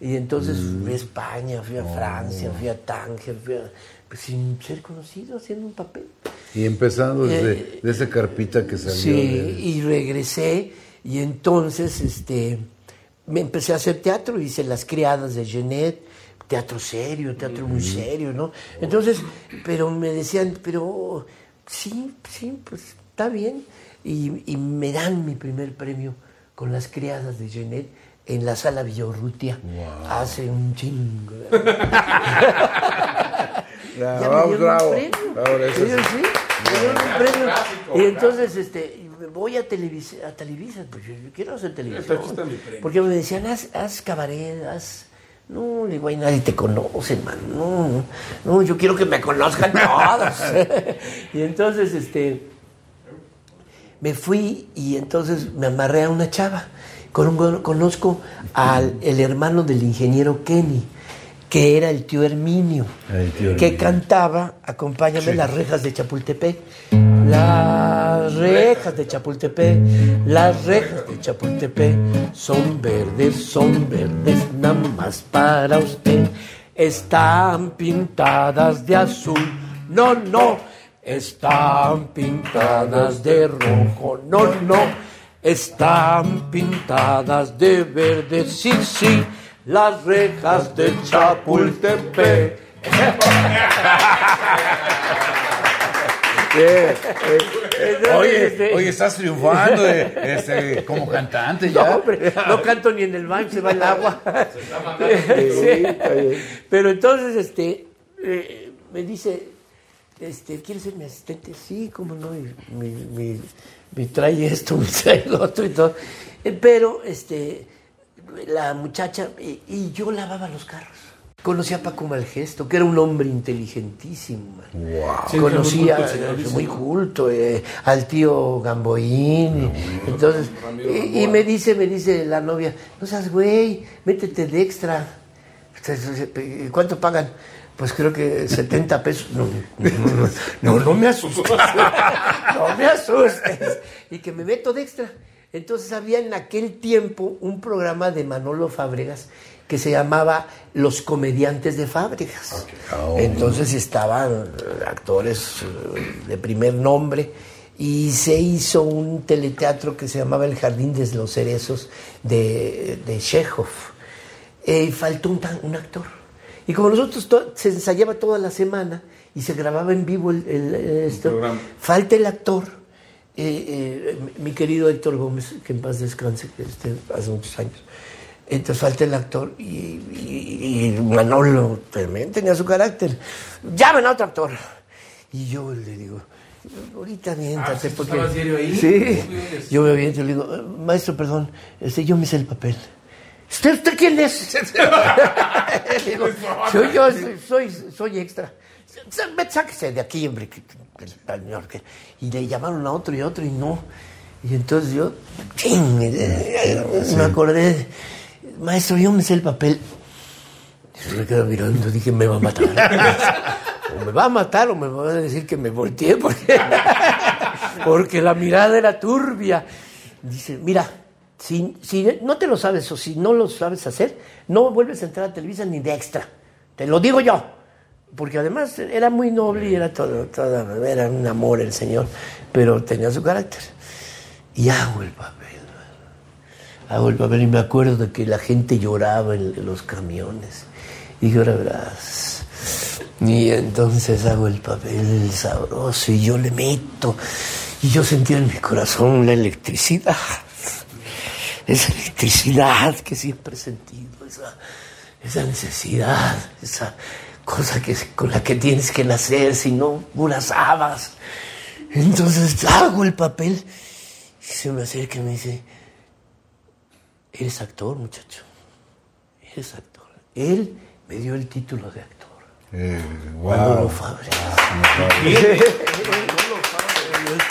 Y entonces fui a España, fui a Francia, fui a Tánger, fui a- pues, sin ser conocido haciendo un papel. Y empezando desde Eh, de esa carpita que salió. Sí, de- y regresé y entonces este, me empecé a hacer teatro, hice Las Criadas de Genet, teatro serio, teatro muy serio, ¿no? Entonces, pero me decían, pero sí, sí, pues está bien. Y, y me dan mi primer premio con Las Criadas de Genet en la sala Villorrutia hace un chingo. de Ya, ya me vamos, dieron bravo. un premio. Ahora, eso Sí, es- sí, me dieron un premio. Y entonces este, voy a Televisa, a Televisa, pues yo, yo quiero hacer televisión. Porque me decían, haz, haz cabaret, haz... No, le digo, "Ay, nadie te conoce, man. No, no, yo quiero que me conozcan todos. y entonces, este, me fui y entonces me amarré a una chava. Con- Conozco al el hermano del ingeniero Kenny, que era el tío Herminio, El tío que cantaba, acompáñame, las rejas de Chapultepec. Las rejas de Chapultepec, las rejas de Chapultepec son verdes, son verdes, nada más para usted. Están pintadas de azul, no, no, están pintadas de rojo, no, no, están pintadas de verde, sí, sí, las rejas de Chapultepec. Entonces, Oye, este, oye, estás triunfando eh, este, como cantante no, ya. hombre, no canto ni en el baño, se va el agua. Sí. Pero entonces, este, eh, me dice, este, ¿quieres ser mi asistente? Sí, cómo no, y mi, mi, mi trae esto, me trae lo otro y todo. Eh, Pero, este, la muchacha, y, y yo lavaba los carros. Conocí a Paco Malgesto, que era un hombre inteligentísimo. Sí, Conocía, muy muy ¿no? culto, eh, al tío Gamboín. y- entonces, y, y me dice, me dice la novia, no seas güey, métete de extra. ¿Cuánto pagan? Pues creo que 70 pesos. No, no, no, no me asustes. No me asustes. Y que me meto de extra. Entonces había en aquel tiempo un programa de Manolo Fábregas que se llamaba Los Comediantes de Fábregas. Entonces estaban eh, actores eh, de primer nombre y se hizo un teleteatro que se llamaba El Jardín de los Cerezos de, de Chekhov. Eh, y faltó un, actor. Y como nosotros se ensayaba toda la semana y se grababa en vivo el, el- esto, falta el actor. Eh, eh, mi querido Héctor Gómez, que en paz descanse, que este, hace muchos años. Entonces falta el actor y, y- y Manolo también tenía su carácter. Llamen a otro actor. Y yo le digo, ahorita aviéntate. Ah, ¿sí porque... estaba serio ahí? Sí, yo me aviento y le digo, "Eh, maestro, perdón, este, yo me sé el papel. ¿Usted, usted quién es? Digo, yo, yo soy, soy, soy extra. Sáquese de aquí, hombre. que- que el señor que-". Y le llamaron a otro y a otro y no. Y entonces yo, ching, me acordé, maestro, yo me sé el papel. Y se me queda mirando, dije, me va a matar. o me va a matar o me va a decir que me volteé porque, porque la mirada era turbia. Dice, mira, si, si no te lo sabes o si no lo sabes hacer, no vuelves a entrar a Televisa ni de extra. Te lo digo yo. Porque además era muy noble y era todo, todo- era un amor el señor, pero tenía su carácter. Y hago el papel. Hago el papel y me acuerdo de que la gente lloraba en, los camiones. Y dije, ahora verás. Y entonces hago el papel sabroso y yo le meto. Y yo sentía en mi corazón la electricidad. Esa electricidad que siempre he sentido. Esa, esa necesidad. Esa cosa que, con la que tienes que nacer, si no, puras habas. Entonces hago el papel. Y se me acerca y me dice, eres actor, muchacho. Eres actor. Él me dio el título de actor. Eh, Manolo wow. Manolo Fábregas me dio el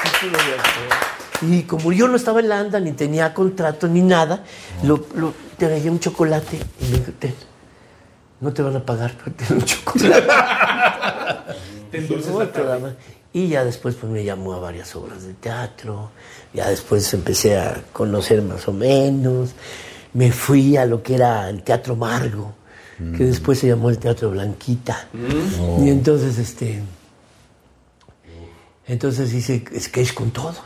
título de actor. Y como yo no estaba en la ANDA, ni tenía contrato, ni nada, lo, lo- te regalé un chocolate y me dijo, "Ten, no te van a pagar, pero ten un chocolate. Te endulces No, la tarde. toda ma- Y ya después pues me llamó a varias obras de teatro, ya después empecé a conocer más o menos, me fui a lo que era el Teatro Margo, que después se llamó el Teatro Blanquita. Y entonces este entonces hice sketch con todos,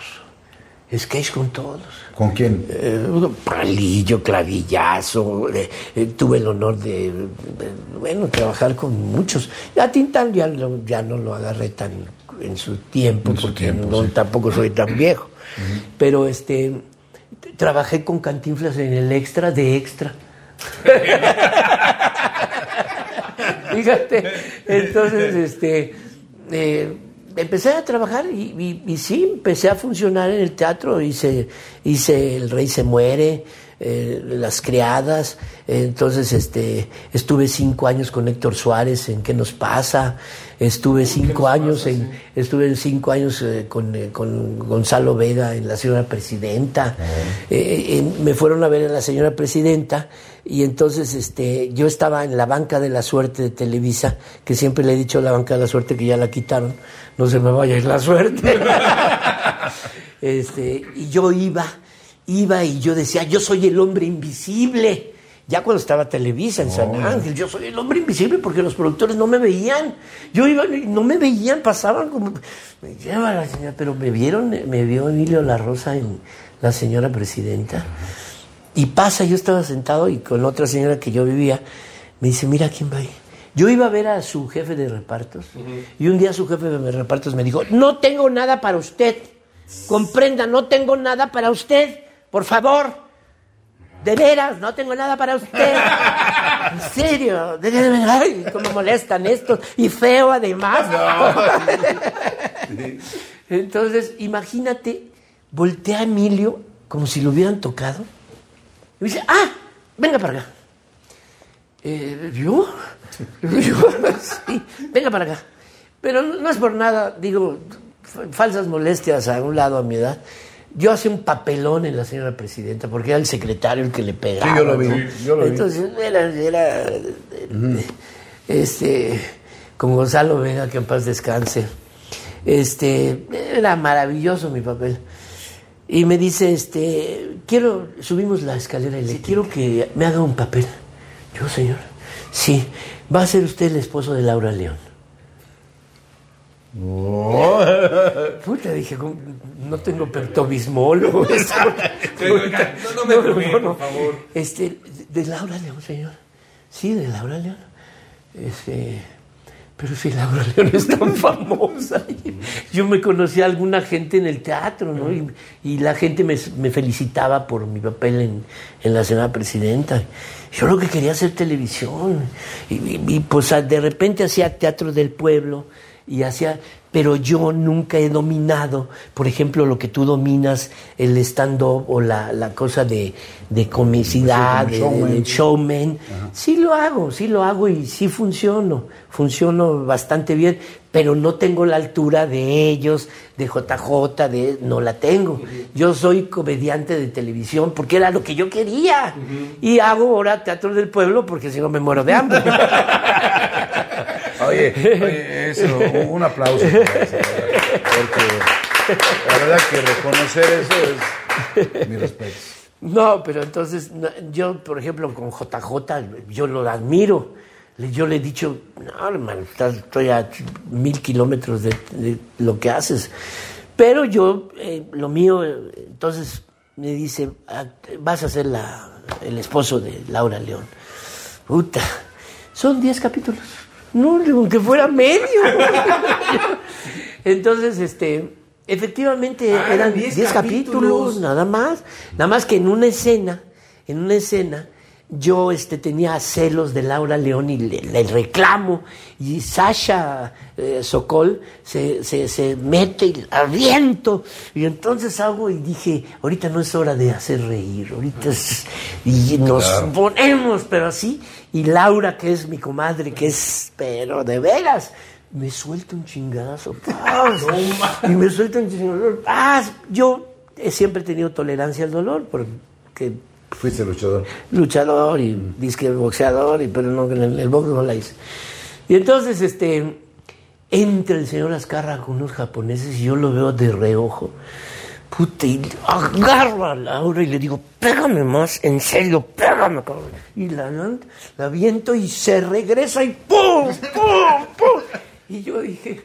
sketch con todos. ¿Con quién? Eh, palillo, clavillazo, eh, eh, tuve el honor de, de, bueno, trabajar con muchos. A Tintán ya, lo- ya no lo agarré tan en su tiempo, En su porque tiempo, no, sí. tampoco soy tan viejo. Pero este, trabajé con Cantinflas en el extra de extra. Fíjate, entonces, este, eh, empecé a trabajar y, y- y sí, empecé a funcionar en el teatro, hice, hice El Rey se muere, eh, Las Criadas, entonces, este, estuve cinco años con Héctor Suárez en ¿Qué nos pasa? Estuve cinco años en, estuve cinco años eh, con, eh, con Gonzalo Vega en La Señora Presidenta, en- me fueron a ver a la Señora Presidenta y entonces este, yo estaba en la banca de la suerte de Televisa, que siempre le he dicho a la banca de la suerte que ya la quitaron, no se me vaya a ir la suerte. este, y yo iba, iba y yo decía, yo soy el hombre invisible. Ya cuando estaba Televisa en San Ángel, yo soy el hombre invisible porque los productores no me veían. Yo iba y no me veían, pasaban como. Me lleva la señora, pero me vieron, me vio Emilio La Rosa en La Señora Presidenta. Y pasa, yo estaba sentado y con otra señora que yo vivía, me dice, mira quién va ahí. Yo iba a ver a su jefe de repartos y un día su jefe de repartos me dijo, no tengo nada para usted. Comprenda, no tengo nada para usted. Por favor. De veras, no tengo nada para usted. En serio. Ay, cómo molestan estos. Y feo además. Entonces, imagínate, voltea a Emilio como si lo hubieran tocado. Y dice, ah, venga para acá. Eh, ¿Yo? Yo, sí, venga para acá. Pero no no es por nada, digo, falsas molestias a un lado a mi edad. Yo hacía un papelón en la señora presidenta, porque era el secretario el que le pegaba. Sí, yo lo vi, ¿no? sí, yo lo vi. Entonces, era, era, eh, este, con Gonzalo Vega, que en paz descanse. Este, era maravilloso mi papel. Y me dice, este, quiero, subimos la escalera y le quiero que me haga un papel. Yo, señor, sí, va a ser usted el esposo de Laura León. Puta, dije, no tengo pertobismol. o eso. Oiga, no, no me bromee, por favor. Este, de Laura León, señor. Sí, de Laura León. Este, pero si Laura León es tan famosa. Yo me conocí a alguna gente en el teatro, ¿no? Y, y la gente me, me felicitaba por mi papel en, en la Senada Presidenta. Yo lo que quería hacer televisión. Y, y- y, pues de repente hacía teatro del pueblo y hacía pero yo nunca he dominado, por ejemplo, lo que tú dominas, el stand-up o la, la cosa de, de comicidad, de, showman. de showman. Sí lo hago, sí lo hago y sí funciono, funciono bastante bien, pero no tengo la altura de ellos, de JJ, de no la tengo. Yo soy comediante de televisión porque era lo que yo quería y hago ahora teatro del pueblo porque si no me muero de hambre. Oye, oye, eso, un aplauso. por eso, porque la verdad que reconocer eso es mi respeto. No, pero entonces yo, por ejemplo, con JJ, yo lo admiro. Yo le he dicho, no, hermano, estoy a mil kilómetros de, de lo que haces. Pero yo, eh, lo mío, entonces me dice, "Ah, vas a ser la, el esposo de Laura León. Puta, son 10 capítulos. No, aunque fuera medio. Entonces, este, efectivamente Ah, eran 10 10 capítulos, capítulos. nada más. Nada más que en una escena, en una escena, yo este, tenía celos de Laura León y le, le reclamo. Y Sasha eh, Sokol se, se, se mete y aviento. Y entonces hago y dije, ahorita no es hora de hacer reír, ahorita es... Y nos ponemos, pero así. Y Laura, que es mi comadre, que es, pero de veras, me suelta un chingadazo. ¡paz! y me suelta un chingadazo. ¡paz! Yo he siempre tenido tolerancia al dolor, porque Fuiste luchador. luchador y disque boxeador, y, pero no, el, el box no la hice. Y entonces, este, entra el señor Azcarra con unos japoneses y yo lo veo de reojo. Puta, y agarro a Laura y le digo, pégame más, en serio, pégame, cabrón. Y la, la viento y se regresa y ¡pum! ¡pum! ¡pum! Y yo dije,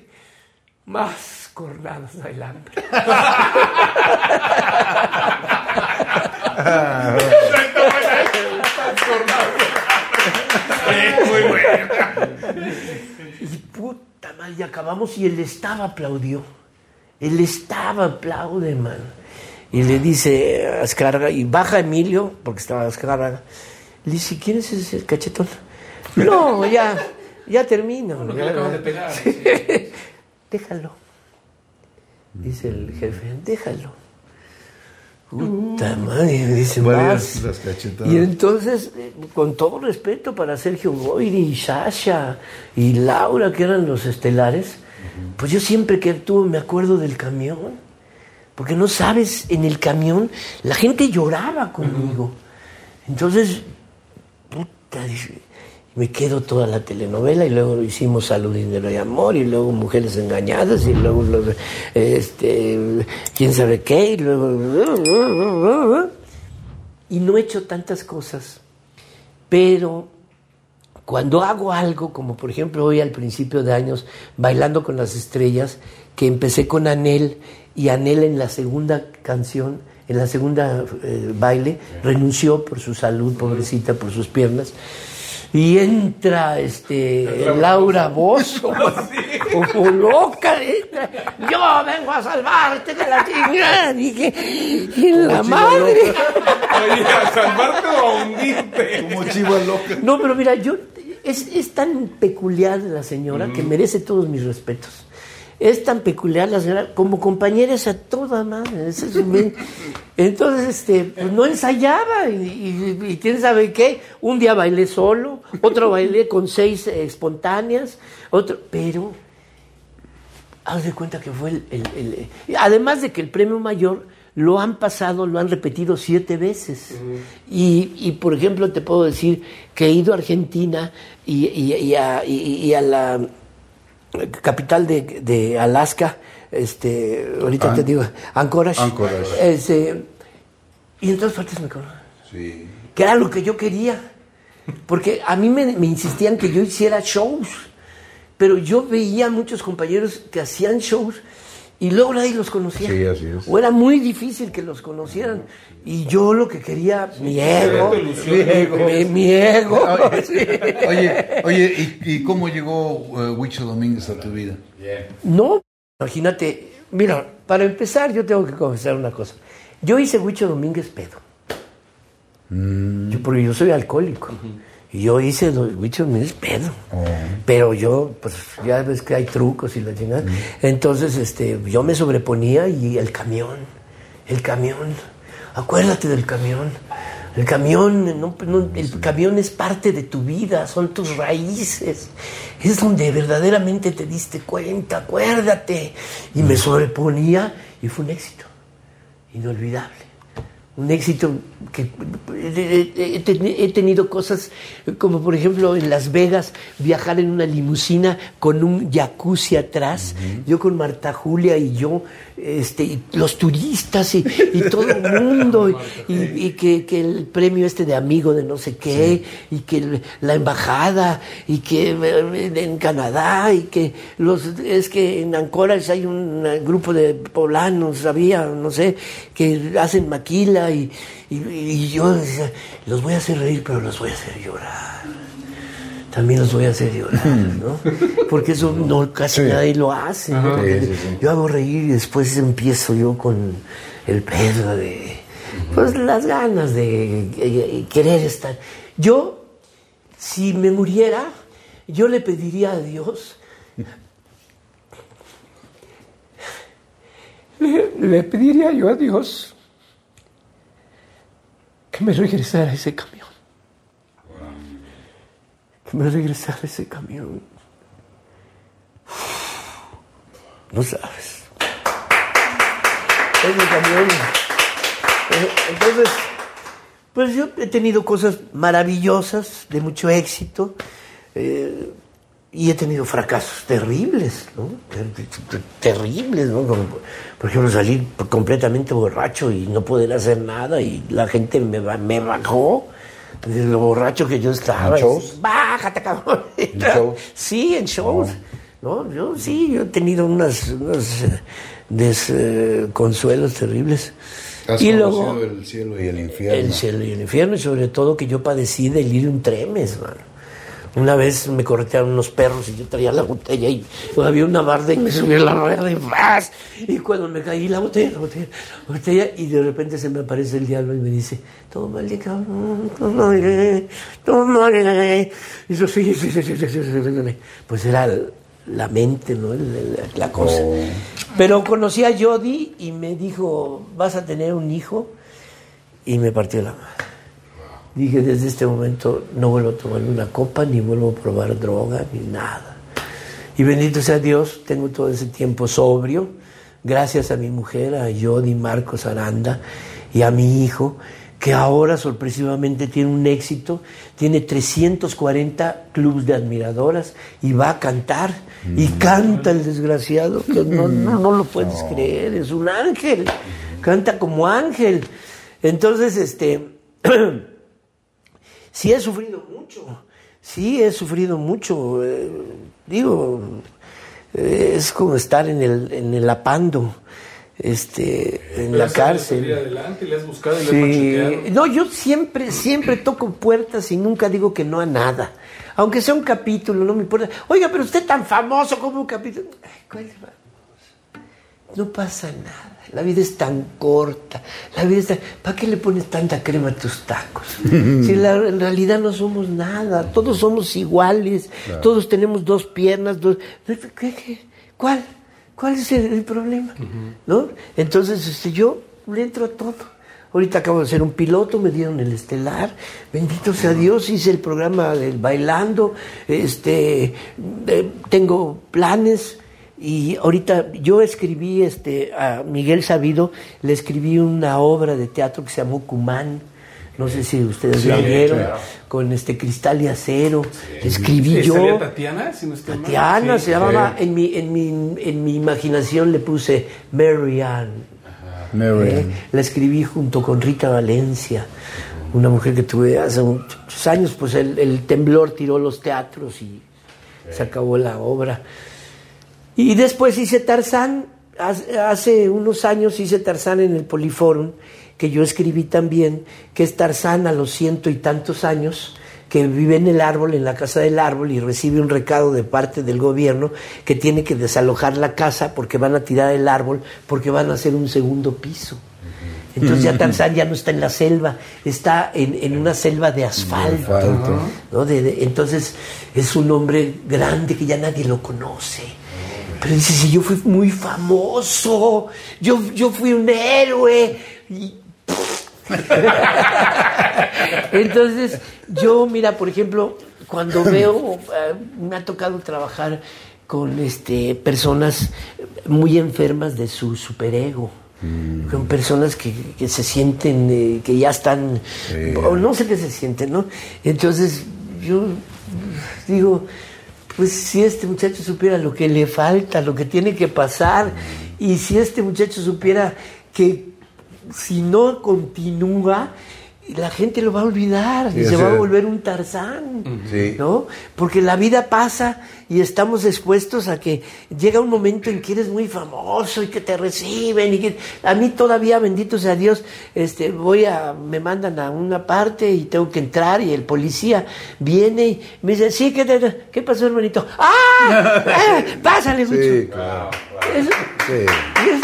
más cornadas adelante. Muy bueno. Y puta madre, y acabamos y el estaba aplaudió. El estaba aplaude, man. Y le dice a Azcárraga, y baja Emilio, porque estaba Azcárraga. Le dice, ¿quién es ese cachetón? No, ya, ya termino. Lo que le de pegar. Déjalo. Dice el jefe, déjalo. Puta madre, me dice Varias más. las cachetadas. Y entonces, eh, con todo respeto para Sergio Goyri y Sasha y Laura, que eran los estelares, pues yo siempre que actúo me acuerdo del camión. Porque no sabes, en el camión la gente lloraba conmigo. Entonces, puta, me quedo toda la telenovela y luego hicimos Salud, Dinero y Amor y luego Mujeres Engañadas y luego, este, quién sabe qué y luego... Y no he hecho tantas cosas, pero cuando hago algo, como por ejemplo hoy al principio de años, bailando con las estrellas, que empecé con Anel y Anel en la segunda canción, en la segunda eh, baile, renunció por su salud, pobrecita, por sus piernas. Y entra este Laura Bozo, como loca, entra, yo vengo a salvarte de la chingada, dije, y la madre. Oye, ¿a salvarte o a hundirte? Como chiva loca. No, pero mira, yo es, es tan peculiar la señora que merece todos mis respetos. Es tan peculiar la señora, como compañera es a toda madre. ese es Entonces, este, pues no ensayaba y, y- y quién sabe qué. Un día bailé solo, otro bailé con seis eh, espontáneas, otro, pero haz de cuenta que fue el, el- el- además de que el premio mayor lo han pasado, lo han repetido siete veces. y, y, por ejemplo, te puedo decir que he ido a Argentina y, y- y a, a la capital de, de Alaska, este, ahorita An- te digo, Anchorage. Anchorage. Este, y en todas partes me conocen Sí. que era lo que yo quería. Porque a mí me, me insistían que yo hiciera shows, pero yo veía a muchos compañeros que hacían shows y luego nadie los conocía. Sí, así es. O era muy difícil que los conocieran. Y yo lo que quería, mi ego, tu ilusión. mi ego, mi, mi ego. sí. Oye, oye, ¿y, y cómo llegó eh, Huicho Domínguez a tu vida? No, imagínate, mira, para empezar yo tengo que confesar una cosa. Yo hice Huicho Domínguez pedo. Yo, porque yo soy alcohólico. Y yo hice los Huicho Domínguez pedo. Pero yo, pues ya ves que hay trucos y la chingada. Entonces, este, yo me sobreponía y el camión, el camión, acuérdate del camión. El camión, no, no, el camión es parte de tu vida, son tus raíces. Es donde verdaderamente te diste cuenta, acuérdate. Y me sobreponía y fue un éxito, inolvidable. Un éxito que he, he- he- he tenido cosas como por ejemplo en Las Vegas viajar en una limusina con un jacuzzi atrás, yo con Marta Julia y yo, este, y los turistas y, y todo el mundo, y, y- y que, que el premio este de amigo de no sé qué, y que el- la embajada, y que eh, en Canadá, y que los es que en Ancoras hay un eh, grupo de poblanos, había, no sé, que hacen maquila y, y- y yo decía, los voy a hacer reír, pero los voy a hacer llorar. También los voy a hacer llorar, ¿no? Porque eso no casi nadie lo hace. ¿no? Porque Sí, sí, sí. Yo hago reír y después empiezo yo con el pedo de, pues las ganas de eh, eh, querer estar. Yo, si me muriera, yo le pediría a Dios Le, le pediría yo a Dios que me regresara ese camión. Me regresara ese camión. No sabes. Ese camión. Eh, Entonces, Pues yo he tenido cosas maravillosas, de mucho éxito, eh, y he tenido fracasos terribles, ¿no? Ter- ter- Terribles, ¿no? Por ejemplo, salir completamente borracho y no poder hacer nada y la gente me, me bajó de lo borracho que yo estaba. ¿En shows? Bájate, cabrón. ¿En shows? Sí, en shows. No, yo sí, yo he tenido unas, unos eh, desconsuelos terribles. Has y luego el cielo y el infierno. el cielo y el infierno, y sobre todo que yo padecí delirium tremes, mano. Una vez me corretearon unos perros y yo traía la botella y había una barda y me subí a la rueda y ¡faz! Y cuando me caí, la botella, la botella, la botella, y de repente se me aparece el diablo y me dice, tómale, cabrón, tómale, tómale. Y yo, sí, sí, sí, sí, Pues era la mente, ¿no? La, cosa. Oh. Pero conocí a Jody y me dijo, vas a tener un hijo, y me partió la madre. Dije, desde este momento no vuelvo a tomar una copa, ni vuelvo a probar droga, ni nada. Y bendito sea Dios, tengo todo ese tiempo sobrio, gracias a mi mujer, a Jody Marcos Aranda, y a mi hijo, que ahora sorpresivamente tiene un éxito, tiene 340 clubes de admiradoras y va a cantar. Y canta el desgraciado, que no, no, no lo puedes creer, es un ángel, canta como ángel. Entonces, este... sí he sufrido mucho, sí he sufrido mucho. eh, digo, eh, es como estar en el, en el apando, este, en la cárcel. adelante, le has buscado y Sí. No, yo siempre, siempre toco puertas y nunca digo que no a nada. Aunque sea un capítulo, no me importa. Oiga, pero usted tan famoso como un capítulo. Ay, ¿cuál es famoso? No pasa nada. La vida es tan corta. La vida es tan- ¿Para qué le pones tanta crema a tus tacos? si la- en realidad no somos nada. Todos somos iguales. Todos tenemos dos piernas. Dos... ¿Qué- qué? ¿Cuál? ¿Cuál es el, el problema? ¿No? Entonces, este, yo le entro a todo. Ahorita acabo de ser un piloto, me dieron el estelar, bendito sea Dios, hice el programa del bailando, este, eh, tengo planes y ahorita yo escribí este, a Miguel Sabido, le escribí una obra de teatro que se llamó Cumán, no sé si ustedes la vieron, con este cristal y acero, escribí yo. ¿Salía Tatiana? Si no? Tatiana Sí. se llamaba, en mi, en, mi, en mi imaginación le puse Mary Ann. Mary ¿eh? Ann. La escribí junto con Rita Valencia, una mujer que tuve hace muchos años, pues el, el temblor tiró los teatros y se acabó la obra. Y después hice Tarzán, hace, unos años hice Tarzán en el Poliforum, que yo escribí también, que es Tarzán a los ciento y tantos años, que vive en el árbol, en la casa del árbol, y recibe un recado de parte del gobierno que tiene que desalojar la casa porque van a tirar el árbol, porque van a hacer un segundo piso. Entonces ya Tarzán ya no está en la selva, está en, en una selva de asfalto. asfalto. ¿no? De- de- entonces es un hombre grande que ya nadie lo conoce. Pero dice, si yo fui muy famoso, yo, yo fui un héroe. Y- Entonces, yo, mira, por ejemplo, cuando veo, eh, me ha tocado trabajar con este, personas muy enfermas de su superego. Con personas que, que se sienten, eh, que ya están, Sí. o no sé qué se sienten, ¿no? Entonces, yo digo, pues si este muchacho supiera lo que le falta, lo que tiene que pasar, y si este muchacho supiera que si no continúa, la gente lo va a olvidar Sí, y se va a volver un tarzán, Sí. ¿no? Porque la vida pasa y estamos expuestos a que llega un momento en que eres muy famoso y que te reciben y que a mí todavía, bendito sea Dios, este, voy a, me mandan a una parte y tengo que entrar y el policía viene y me dice, sí, ¿qué, te- qué pasó hermanito? ¡Ah! ¡Ah! ¡Pásale, Sí, mucho! claro. Eso- Sí. y es-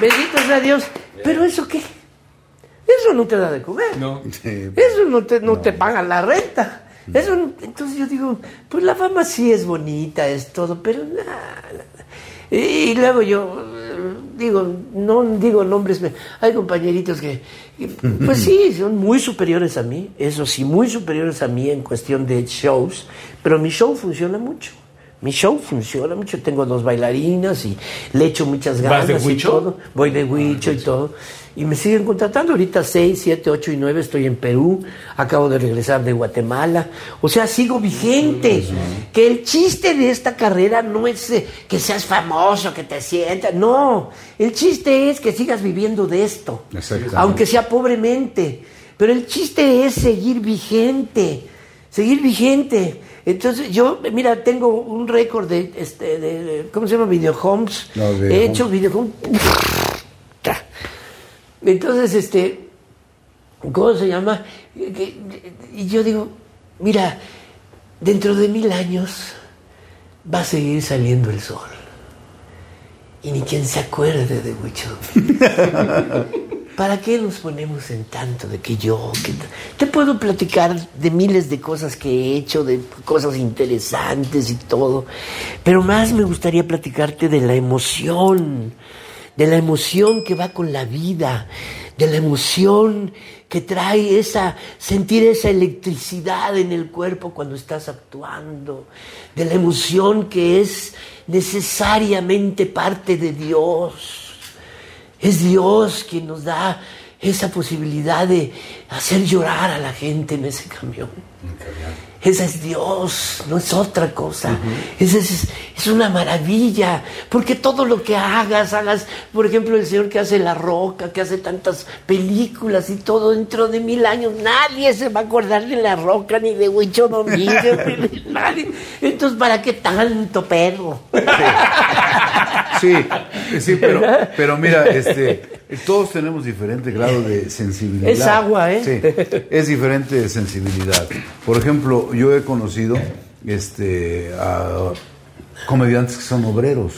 bendito sea Dios. ¿Pero eso qué? Eso no te da de comer. No. Eso no te, no te paga la renta. Eso, no- entonces yo digo, pues la fama sí es bonita, es todo, pero nada. Y, y luego yo eh, digo, no digo nombres, hay compañeritos que, que, pues sí, son muy superiores a mí, eso sí, muy superiores a mí en cuestión de shows, pero mi show funciona mucho. Mi show funciona mucho, tengo dos bailarinas y le echo muchas ¿Vas ganas de y todo. Voy de huicho y todo. Y me siguen contratando. Ahorita 6, 7, 8 y 9 estoy en Perú. Acabo de regresar de Guatemala. O sea, sigo vigente. Que el chiste de esta carrera no es eh, que seas famoso, que te sientas. No. El chiste es que sigas viviendo de esto. Aunque sea pobremente. Pero el chiste es seguir vigente. Seguir vigente. Entonces, yo, mira, tengo un récord de, este, de, ¿cómo se llama? Video Homes. No, Video He hecho Video Homes. Entonces, este, ¿cómo se llama? Y yo digo, mira, dentro de mil años va a seguir saliendo el sol. Y ni quien se acuerde de Huicho. ¿Para qué nos ponemos en tanto de que yo? que te puedo platicar de miles de cosas que he hecho, de cosas interesantes y todo, pero más me gustaría platicarte de la emoción, de la emoción que va con la vida, de la emoción que trae esa, sentir esa electricidad en el cuerpo cuando estás actuando, de la emoción que es necesariamente parte de Dios. Es Dios quien nos da esa posibilidad de hacer llorar a la gente en ese camión. Ese es Dios, no es otra cosa. Ese es, es una maravilla, porque todo lo que hagas, hagas, por ejemplo, el señor que hace La Roca, que hace tantas películas y todo, dentro de mil años nadie se va a acordar de La Roca, ni de Huicho Domínguez, ni de nadie. Entonces, ¿para qué tanto perro? Sí, sí, pero, pero mira, este, todos tenemos diferente grado de sensibilidad. Es agua, ¿eh? Sí, es diferente de sensibilidad. Por ejemplo, yo he conocido este, a comediantes que son obreros.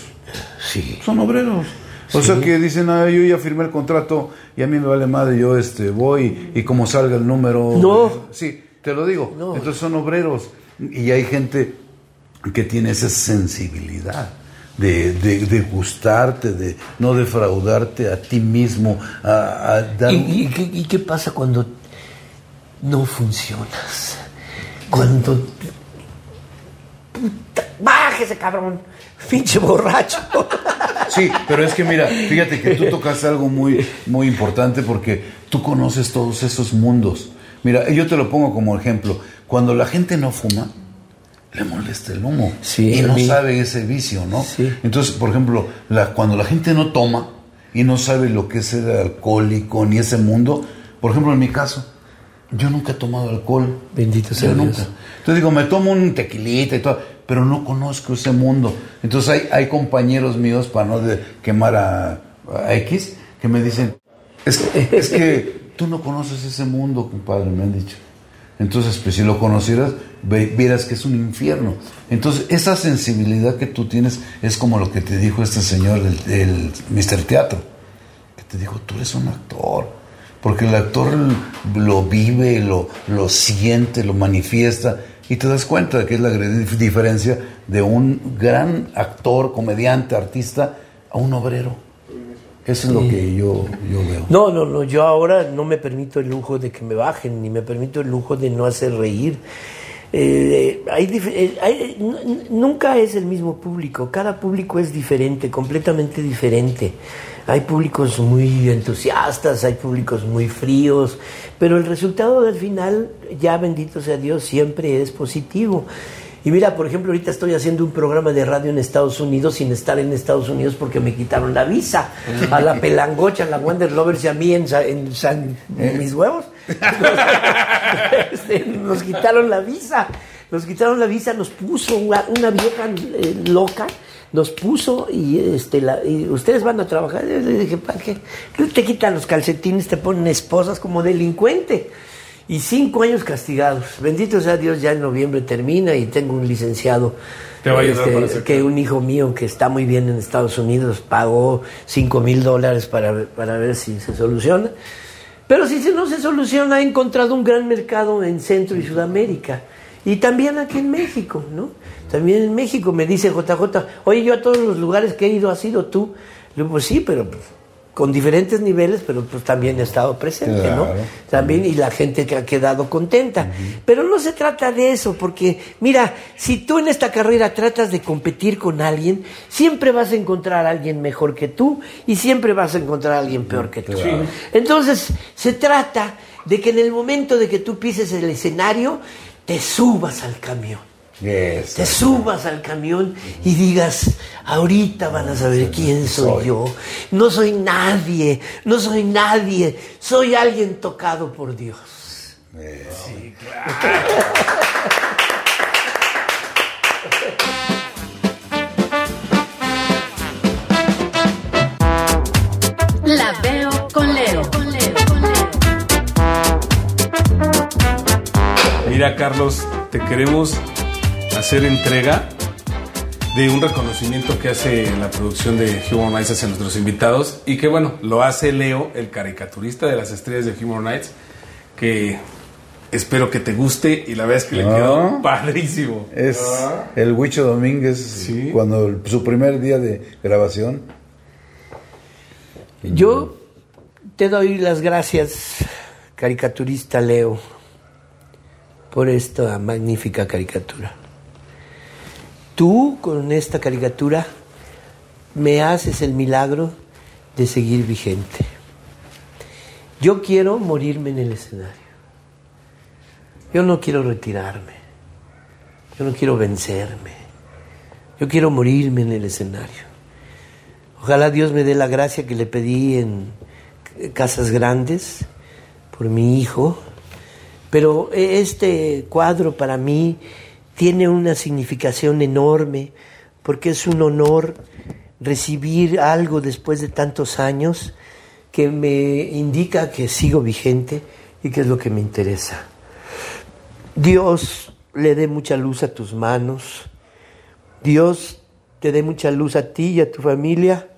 Sí. Son obreros. O sea que dicen, ah, yo ya firmé el contrato y a mí me vale madre, yo este, voy y como salga el número. No. Sí, te lo digo. No. Entonces son obreros. Y hay gente que tiene esa sensibilidad de, de, de gustarte, de no defraudarte a ti mismo, a, a dar... ¿Y, y qué, y qué pasa cuando no funcionas? Cuando... Puta, ¡Bájese, cabrón! ¡Pinche borracho! Sí, pero es que mira, fíjate que tú tocaste algo muy, muy importante porque tú conoces todos esos mundos. Mira, yo te lo pongo como ejemplo. Cuando la gente no fuma, le molesta el humo. Sí, y no mí- sabe ese vicio, ¿no? Sí. Entonces, por ejemplo, la, cuando la gente no toma y no sabe lo que es ser alcohólico ni ese mundo, por ejemplo, en mi caso, yo nunca he tomado alcohol. Bendito sea Yo Dios. nunca. Entonces digo, me tomo un tequilita y todo, pero no conozco ese mundo. Entonces hay, hay compañeros míos, para no de- quemar a, a X, que me dicen, es, es que tú no conoces ese mundo, compadre, me han dicho. Entonces, pues si lo conocieras, vieras que es un infierno. Entonces, esa sensibilidad que tú tienes es como lo que te dijo este señor, el, Mr. Teatro, que te dijo, tú eres un actor. Porque el actor lo vive, lo, lo siente, lo manifiesta y te das cuenta de que es la diferencia de un gran actor, comediante, artista a un obrero. Eso es lo que yo, yo veo. No, no, no, yo ahora no me permito el lujo de que me bajen, ni me permito el lujo de no hacer reír. Eh, hay eh, hay- n- nunca es el mismo público, cada público es diferente, completamente diferente. Hay públicos muy entusiastas, hay públicos muy fríos, pero el resultado del final, ya bendito sea Dios, siempre es positivo. Y mira, por ejemplo, ahorita estoy haciendo un programa de radio en Estados Unidos sin estar en Estados Unidos porque me quitaron la visa. A la pelangocha, a la Wonder Lovers y a mí en, Sa- en San- en mis huevos. Este, nos quitaron la visa. Nos quitaron la visa, nos puso una, una vieja eh, loca, nos puso y, este, la- y ustedes van a trabajar. Yo le dije, ¿para qué? Te quitan los calcetines, te ponen esposas como delincuente. Y cinco años castigados. Bendito sea Dios, ya en noviembre termina y tengo un licenciado. Te va este, que un hijo mío que está muy bien en Estados Unidos pagó cinco mil dólares para, para ver si se soluciona. Pero si se- no se soluciona, ha encontrado un gran mercado en Centro y Sudamérica. Y también aquí en México, ¿no? También en México me dice JJ, oye, yo a todos los lugares que he ido, ¿has ido tú? Le digo, pues sí, pero pues, con diferentes niveles, pero pues también he estado presente, ¿no? También, y la gente que ha quedado contenta. Pero no se trata de eso, porque mira, si tú en esta carrera tratas de competir con alguien, siempre vas a encontrar a alguien mejor que tú y siempre vas a encontrar a alguien peor que tú. Entonces, se trata de que en el momento de que tú pises el escenario, te subas al camión Te subas al camión y digas, ahorita van a saber quién soy yo. No soy nadie, no soy nadie, soy alguien tocado por Dios. La veo con Leo. Mira, Carlos, te queremos hacer entrega de un reconocimiento que hace la producción de Human Nights hacia nuestros invitados y que, bueno, lo hace Leo, el caricaturista de las estrellas de Human Nights, que espero que te guste y la verdad es que le Ah. quedó padrísimo. Es el Huicho Domínguez, Sí. cuando el- su primer día de grabación. Yo te doy las gracias, caricaturista Leo, por esta magnífica caricatura. Tú con esta caricatura me haces el milagro de seguir vigente. Yo quiero morirme en el escenario. Yo no quiero retirarme. Yo no quiero vencerme. Yo quiero morirme en el escenario. Ojalá Dios me dé la gracia que le pedí en Casas Grandes por mi hijo. Pero este cuadro para mí tiene una significación enorme porque es un honor recibir algo después de tantos años que me indica que sigo vigente y que es lo que me interesa. Dios le dé mucha luz a tus manos. Dios te dé mucha luz a ti y a tu familia.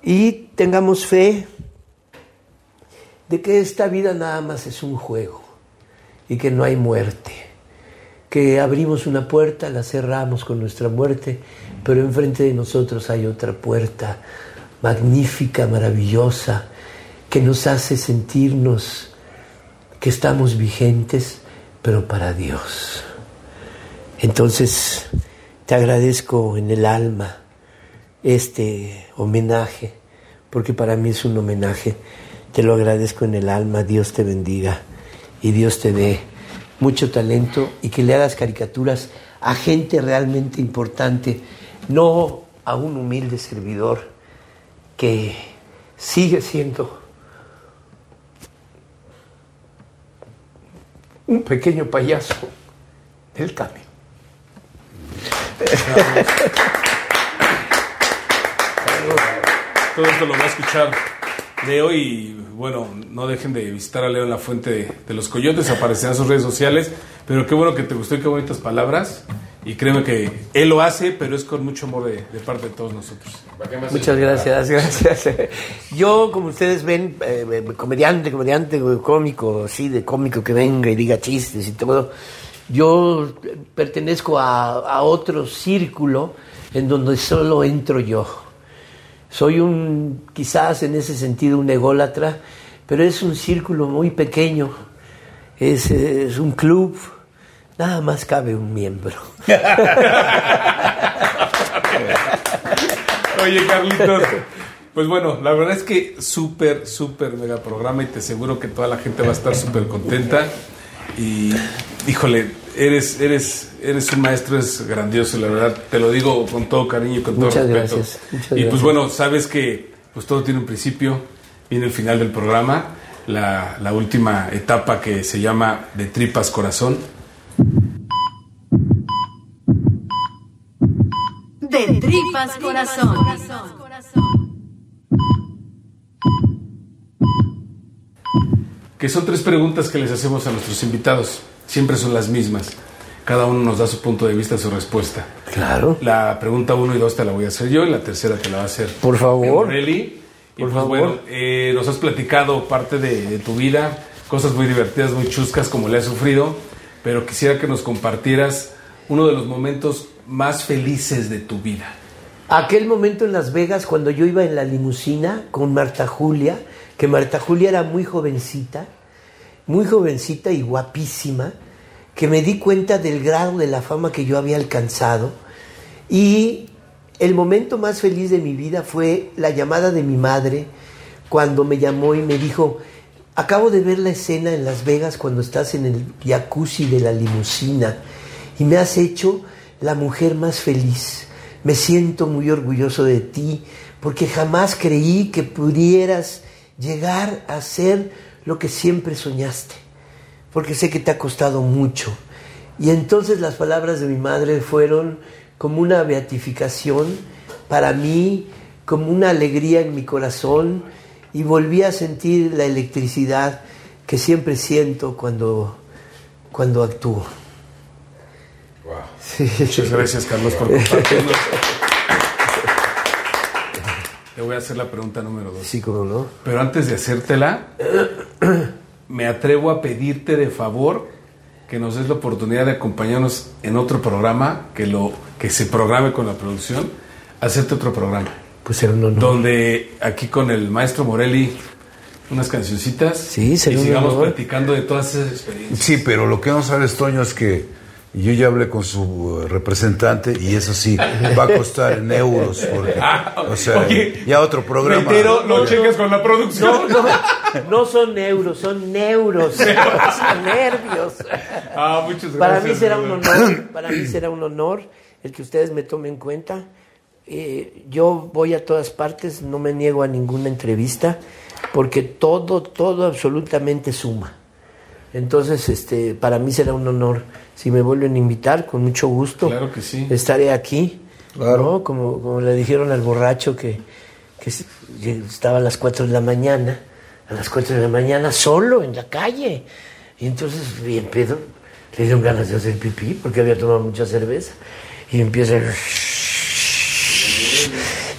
Y tengamos fe de que esta vida nada más es un juego y que no hay muerte. Que abrimos una puerta, la cerramos con nuestra muerte, pero enfrente de nosotros hay otra puerta magnífica, maravillosa, que nos hace sentirnos que estamos vigentes, pero para Dios. Entonces, te agradezco en el alma este homenaje, porque para mí es un homenaje. Te lo agradezco en el alma, Dios te bendiga y Dios te dé mucho talento y que le hagas caricaturas a gente realmente importante, no a un humilde servidor que sigue siendo un pequeño payaso del cambio. Todo esto lo va a escuchar Leo y bueno, no dejen de visitar a Leo en la fuente de, de los coyotes, aparecerán en sus redes sociales, pero qué bueno que te gustó y qué bonitas palabras. Y créeme que él lo hace, pero es con mucho amor de, de parte de todos nosotros. Muchas gracias, gracias. Yo, como ustedes ven, eh, comediante, comediante, cómico, sí, de cómico que venga y diga chistes y todo. Yo pertenezco a, a otro círculo en donde solo entro yo. Soy un, quizás en ese sentido, un ególatra, pero es un círculo muy pequeño. Es, un club. Nada más cabe un miembro. Oye, Carlitos. Pues bueno, la verdad es que súper, súper mega programa y te aseguro que toda la gente va a estar súper contenta. Y, híjole, eres, eres, eres un maestro, es grandioso, la verdad. Te lo digo con todo cariño y con todo Muchas respeto. gracias, muchas y pues gracias. bueno, sabes que pues todo tiene un principio, viene el final del programa, la, la última etapa que se llama De Tripas Corazón. De tripas corazón. que son tres preguntas que les hacemos a nuestros invitados. Siempre son las mismas. Cada uno nos da su punto de vista, su respuesta. Claro. La pregunta uno y dos te la voy a hacer yo y la tercera te la va a hacer. Por favor. Y Por pues favor. bueno, eh, nos has platicado parte de, de tu vida, cosas muy divertidas, muy chuscas como le has sufrido, pero quisiera que nos compartieras uno de los momentos más felices de tu vida. Aquel momento en Las Vegas cuando yo iba en la limusina con Marta Julia, que Marta Julia era muy jovencita, muy jovencita y guapísima, que me di cuenta del grado de la fama que yo había alcanzado y el momento más feliz de mi vida fue la llamada de mi madre cuando me llamó y me dijo, acabo de ver la escena en Las Vegas cuando estás en el jacuzzi de la limusina y me has hecho la mujer más feliz. Me siento muy orgulloso de ti porque jamás creí que pudieras llegar a ser lo que siempre soñaste, porque sé que te ha costado mucho. Y entonces las palabras de mi madre fueron como una beatificación para mí, como una alegría en mi corazón y volví a sentir la electricidad que siempre siento cuando, cuando actúo. Muchas gracias, Carlos, por compartirnos. Te voy a hacer la pregunta número dos. Sí, como no. Pero antes de hacértela, me atrevo a pedirte de favor que nos des la oportunidad de acompañarnos en otro programa, que, lo, que se programe con la producción, hacerte otro programa. Pues era un honor. Donde aquí con el maestro Morelli, unas cancioncitas Sí, y sigamos honor. platicando de todas esas experiencias. Sí, pero lo que no sabes, Toño, es que yo ya hablé con su eh, representante y eso sí, va a costar en euros. Porque, o sea, Ah, Oye, ya otro programa. Lo checas con la producción. No, no, no son euros, son neuros, son nervios. Ah, muchas gracias. Para mí será un honor, para mí será un honor el que ustedes me tomen en cuenta. Eh, yo voy a todas partes, no me niego a ninguna entrevista, porque todo, todo absolutamente suma. Entonces, este, para mí será un honor. Si me vuelven a invitar, con mucho gusto. Claro que sí. Estaré aquí. ¿no? Como, como le dijeron al borracho que, que estaba a las 4 de la mañana, a las 4 de la mañana solo en la calle. Y entonces, bien pedo, le dieron ganas de hacer pipí porque había tomado mucha cerveza. Y empieza.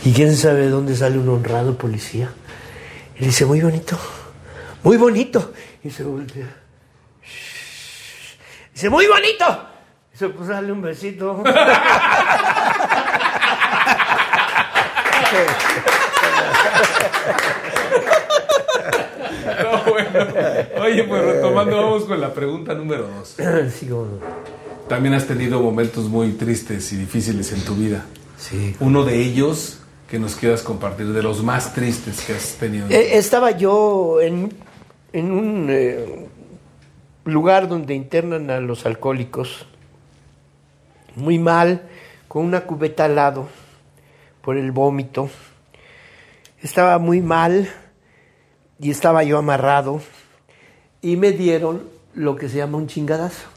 Y quién sabe dónde sale un honrado policía. Y le dice, muy bonito, muy bonito. Y se voltea. Dice, muy bonito. Puso a darle un besito. No, bueno. Oye, pues retomando, vamos con la pregunta número dos. Sí, También has tenido momentos muy tristes y difíciles en tu vida. sí. Uno de ellos que nos quieras compartir, de los más tristes que has tenido. Eh, Estaba yo en, en un eh, lugar donde internan a los alcohólicos, muy mal, con una cubeta al lado por el vómito. Estaba muy mal y estaba yo amarrado y me dieron lo que se llama un chingadazo,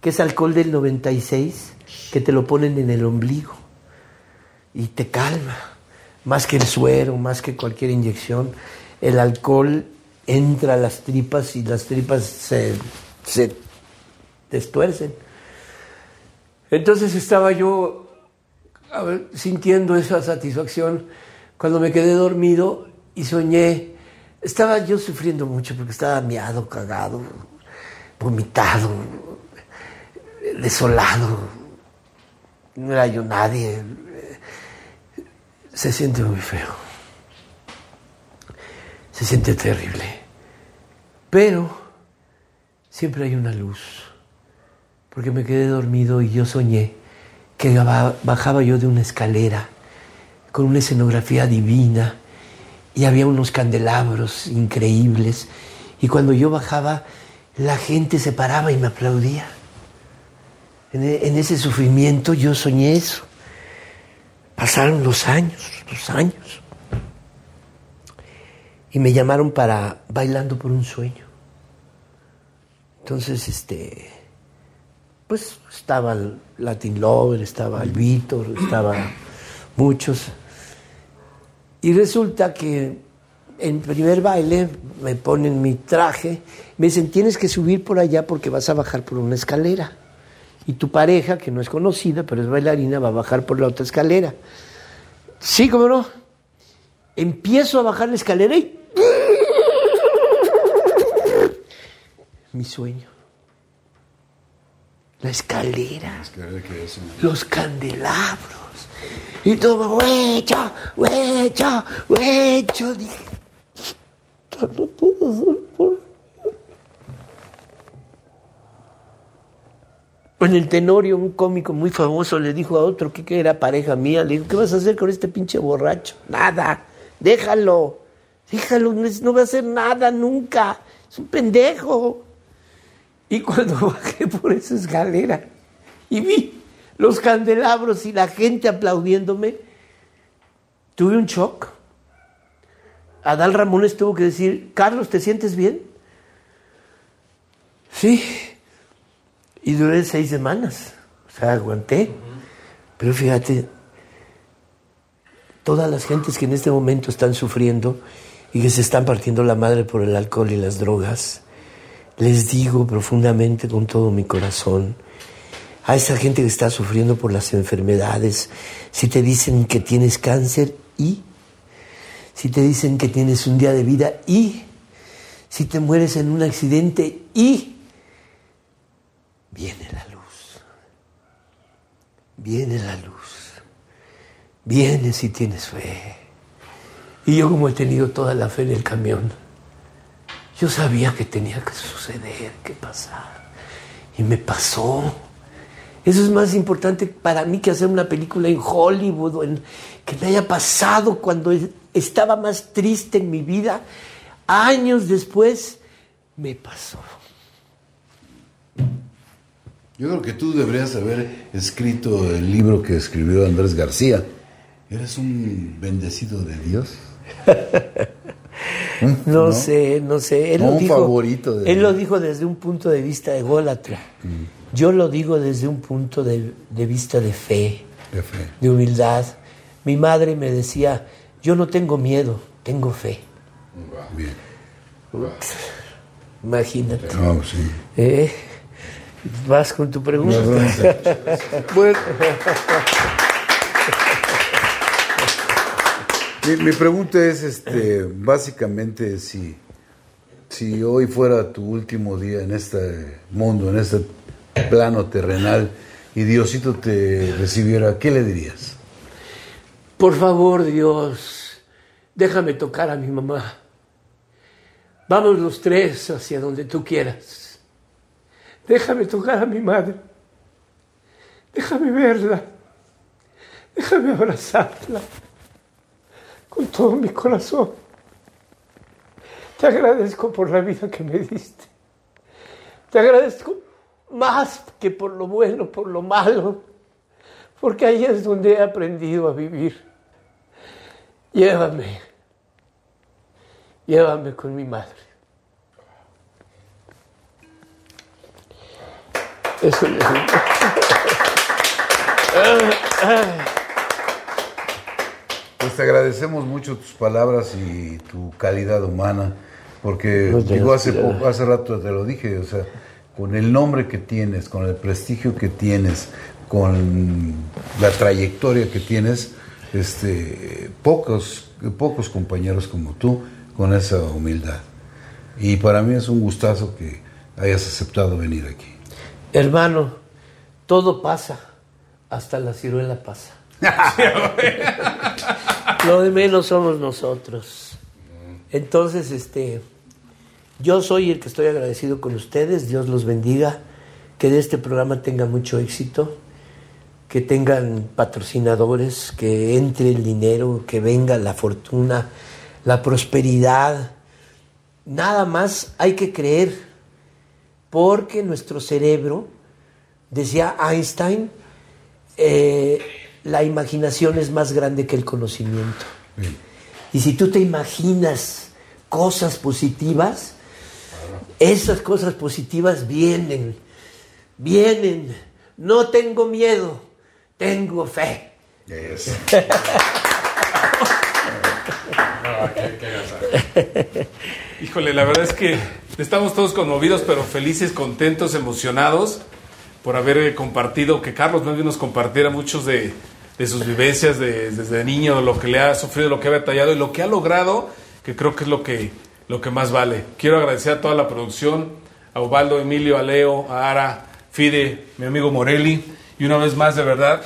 que es alcohol del 96, que te lo ponen en el ombligo y te calma. Más que el suero, más que cualquier inyección, el alcohol entra a las tripas y las tripas se, se destuercen. Entonces estaba yo sintiendo esa satisfacción cuando me quedé dormido y soñé. Estaba yo sufriendo mucho porque estaba miado, cagado, vomitado, desolado. No era yo nadie. Se siente muy feo. Se siente terrible. Pero siempre hay una luz. Porque me quedé dormido y yo soñé que ba- bajaba yo de una escalera con una escenografía divina y había unos candelabros increíbles. Y cuando yo bajaba, la gente se paraba y me aplaudía. En, e- en ese sufrimiento yo soñé eso. Pasaron los años, los años. Y me llamaron para Bailando por un sueño. Entonces, este, pues estaba el Latin Lover, estaba el Víctor, estaba muchos. Y resulta que en primer baile me ponen mi traje, me dicen, tienes que subir por allá porque vas a bajar por una escalera. Y tu pareja, que no es conocida, pero es bailarina, va a bajar por la otra escalera. Sí, cómo no. Empiezo a bajar la escalera y... Mi sueño. La escalera. Los candelabros. Y todo, huecho, huecho, huecho. Dije, "Ya no puedo ser por En el Tenorio, un cómico muy famoso le dijo a otro que, que era pareja mía, le dijo, ¿qué vas a hacer con este pinche borracho? Nada, déjalo, déjalo, no, va a hacer nada nunca, es un pendejo. Y cuando bajé por esa escalera y vi los candelabros y la gente aplaudiéndome, tuve un shock. Adal Ramones tuvo que decir, Carlos, ¿te sientes bien? Sí. Y duré seis semanas. O sea, aguanté. Pero fíjate, todas las gentes que en este momento están sufriendo y que se están partiendo la madre por el alcohol y las drogas, les digo profundamente con todo mi corazón, a esa gente que está sufriendo por las enfermedades, si te dicen que tienes cáncer y, si te dicen que tienes un día de vida y, si te mueres en un accidente y, viene la luz, viene la luz, viene si tienes fe. Y yo como he tenido toda la fe en el camión, yo sabía que tenía que suceder, que pasar. Y me pasó. Eso es más importante para mí que hacer una película en Hollywood o que me haya pasado cuando estaba más triste en mi vida. Años después me pasó. Yo creo que tú deberías haber escrito el libro que escribió Andrés García. Eres un bendecido de Dios. No, sé, no sé. Él No, lo un dijo, favorito de- Él lo dijo desde un punto de vista ególatra. Yo lo digo desde un punto de, de vista de fe, De fe. de humildad. Mi madre me decía, yo no tengo miedo, tengo fe. Bien. Imagínate. No, sí. ¿Eh? Vas con tu pregunta. Bueno. Mi, pregunta es, este, básicamente, si, si hoy fuera tu último día en este mundo, en este plano terrenal, y Diosito te recibiera, ¿qué le dirías? Por favor, Dios, déjame tocar a mi mamá. Vamos los tres hacia donde tú quieras. Déjame tocar a mi madre. Déjame verla. Déjame abrazarla con todo mi corazón. Te agradezco por la vida que me diste. Te agradezco más que por lo bueno, por lo malo, porque ahí es donde he aprendido a vivir. Llévame, llévame con mi madre. Eso digo. Pues te agradecemos mucho tus palabras y tu calidad humana, porque Muchas digo, hace, poco, hace rato te lo dije, o sea, con el nombre que tienes, con el prestigio que tienes, con la trayectoria que tienes, este, pocos, pocos compañeros como tú con esa humildad. Y para mí es un gustazo que hayas aceptado venir aquí. Hermano, todo pasa, hasta la ciruela pasa. Lo de menos somos nosotros. Entonces, este, yo soy el que estoy agradecido con ustedes. Dios los bendiga. Que de este programa tenga mucho éxito. Que tengan patrocinadores, que entre el dinero, que venga la fortuna, la prosperidad. Nada más hay que creer, porque nuestro cerebro, decía Einstein, eh, la imaginación es más grande que el conocimiento. Y si tú te imaginas cosas positivas, esas cosas positivas vienen, vienen. No tengo miedo, tengo fe. Eso. Híjole, la verdad es que estamos todos conmovidos, pero felices, contentos, emocionados por haber eh, compartido, que Carlos más bien nos compartiera muchos de, de sus vivencias de- desde niño, lo que le ha sufrido, lo que ha batallado y lo que ha logrado, que creo que es lo que, lo que más vale. Quiero agradecer a toda la producción, a Ubaldo, Emilio, a Leo, a Ara, Fide, mi amigo Morelli, y una vez más, de verdad,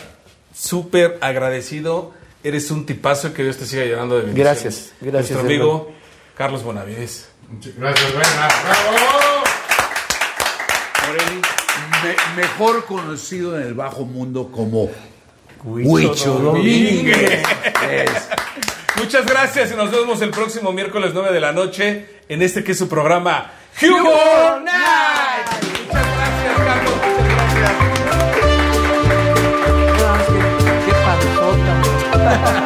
súper agradecido. Eres un tipazo y que Dios te siga llenando de bendiciones. Gracias, gracias, Nuestro amigo Carlos Bonavides. Gracias, buena. ¡Bravo! mejor conocido en el bajo mundo como Huicho Domínguez. Muchas gracias y nos vemos el próximo miércoles 9 de la noche en este que es su programa Humor Night. Muchas gracias, Carlos. Muchas gracias.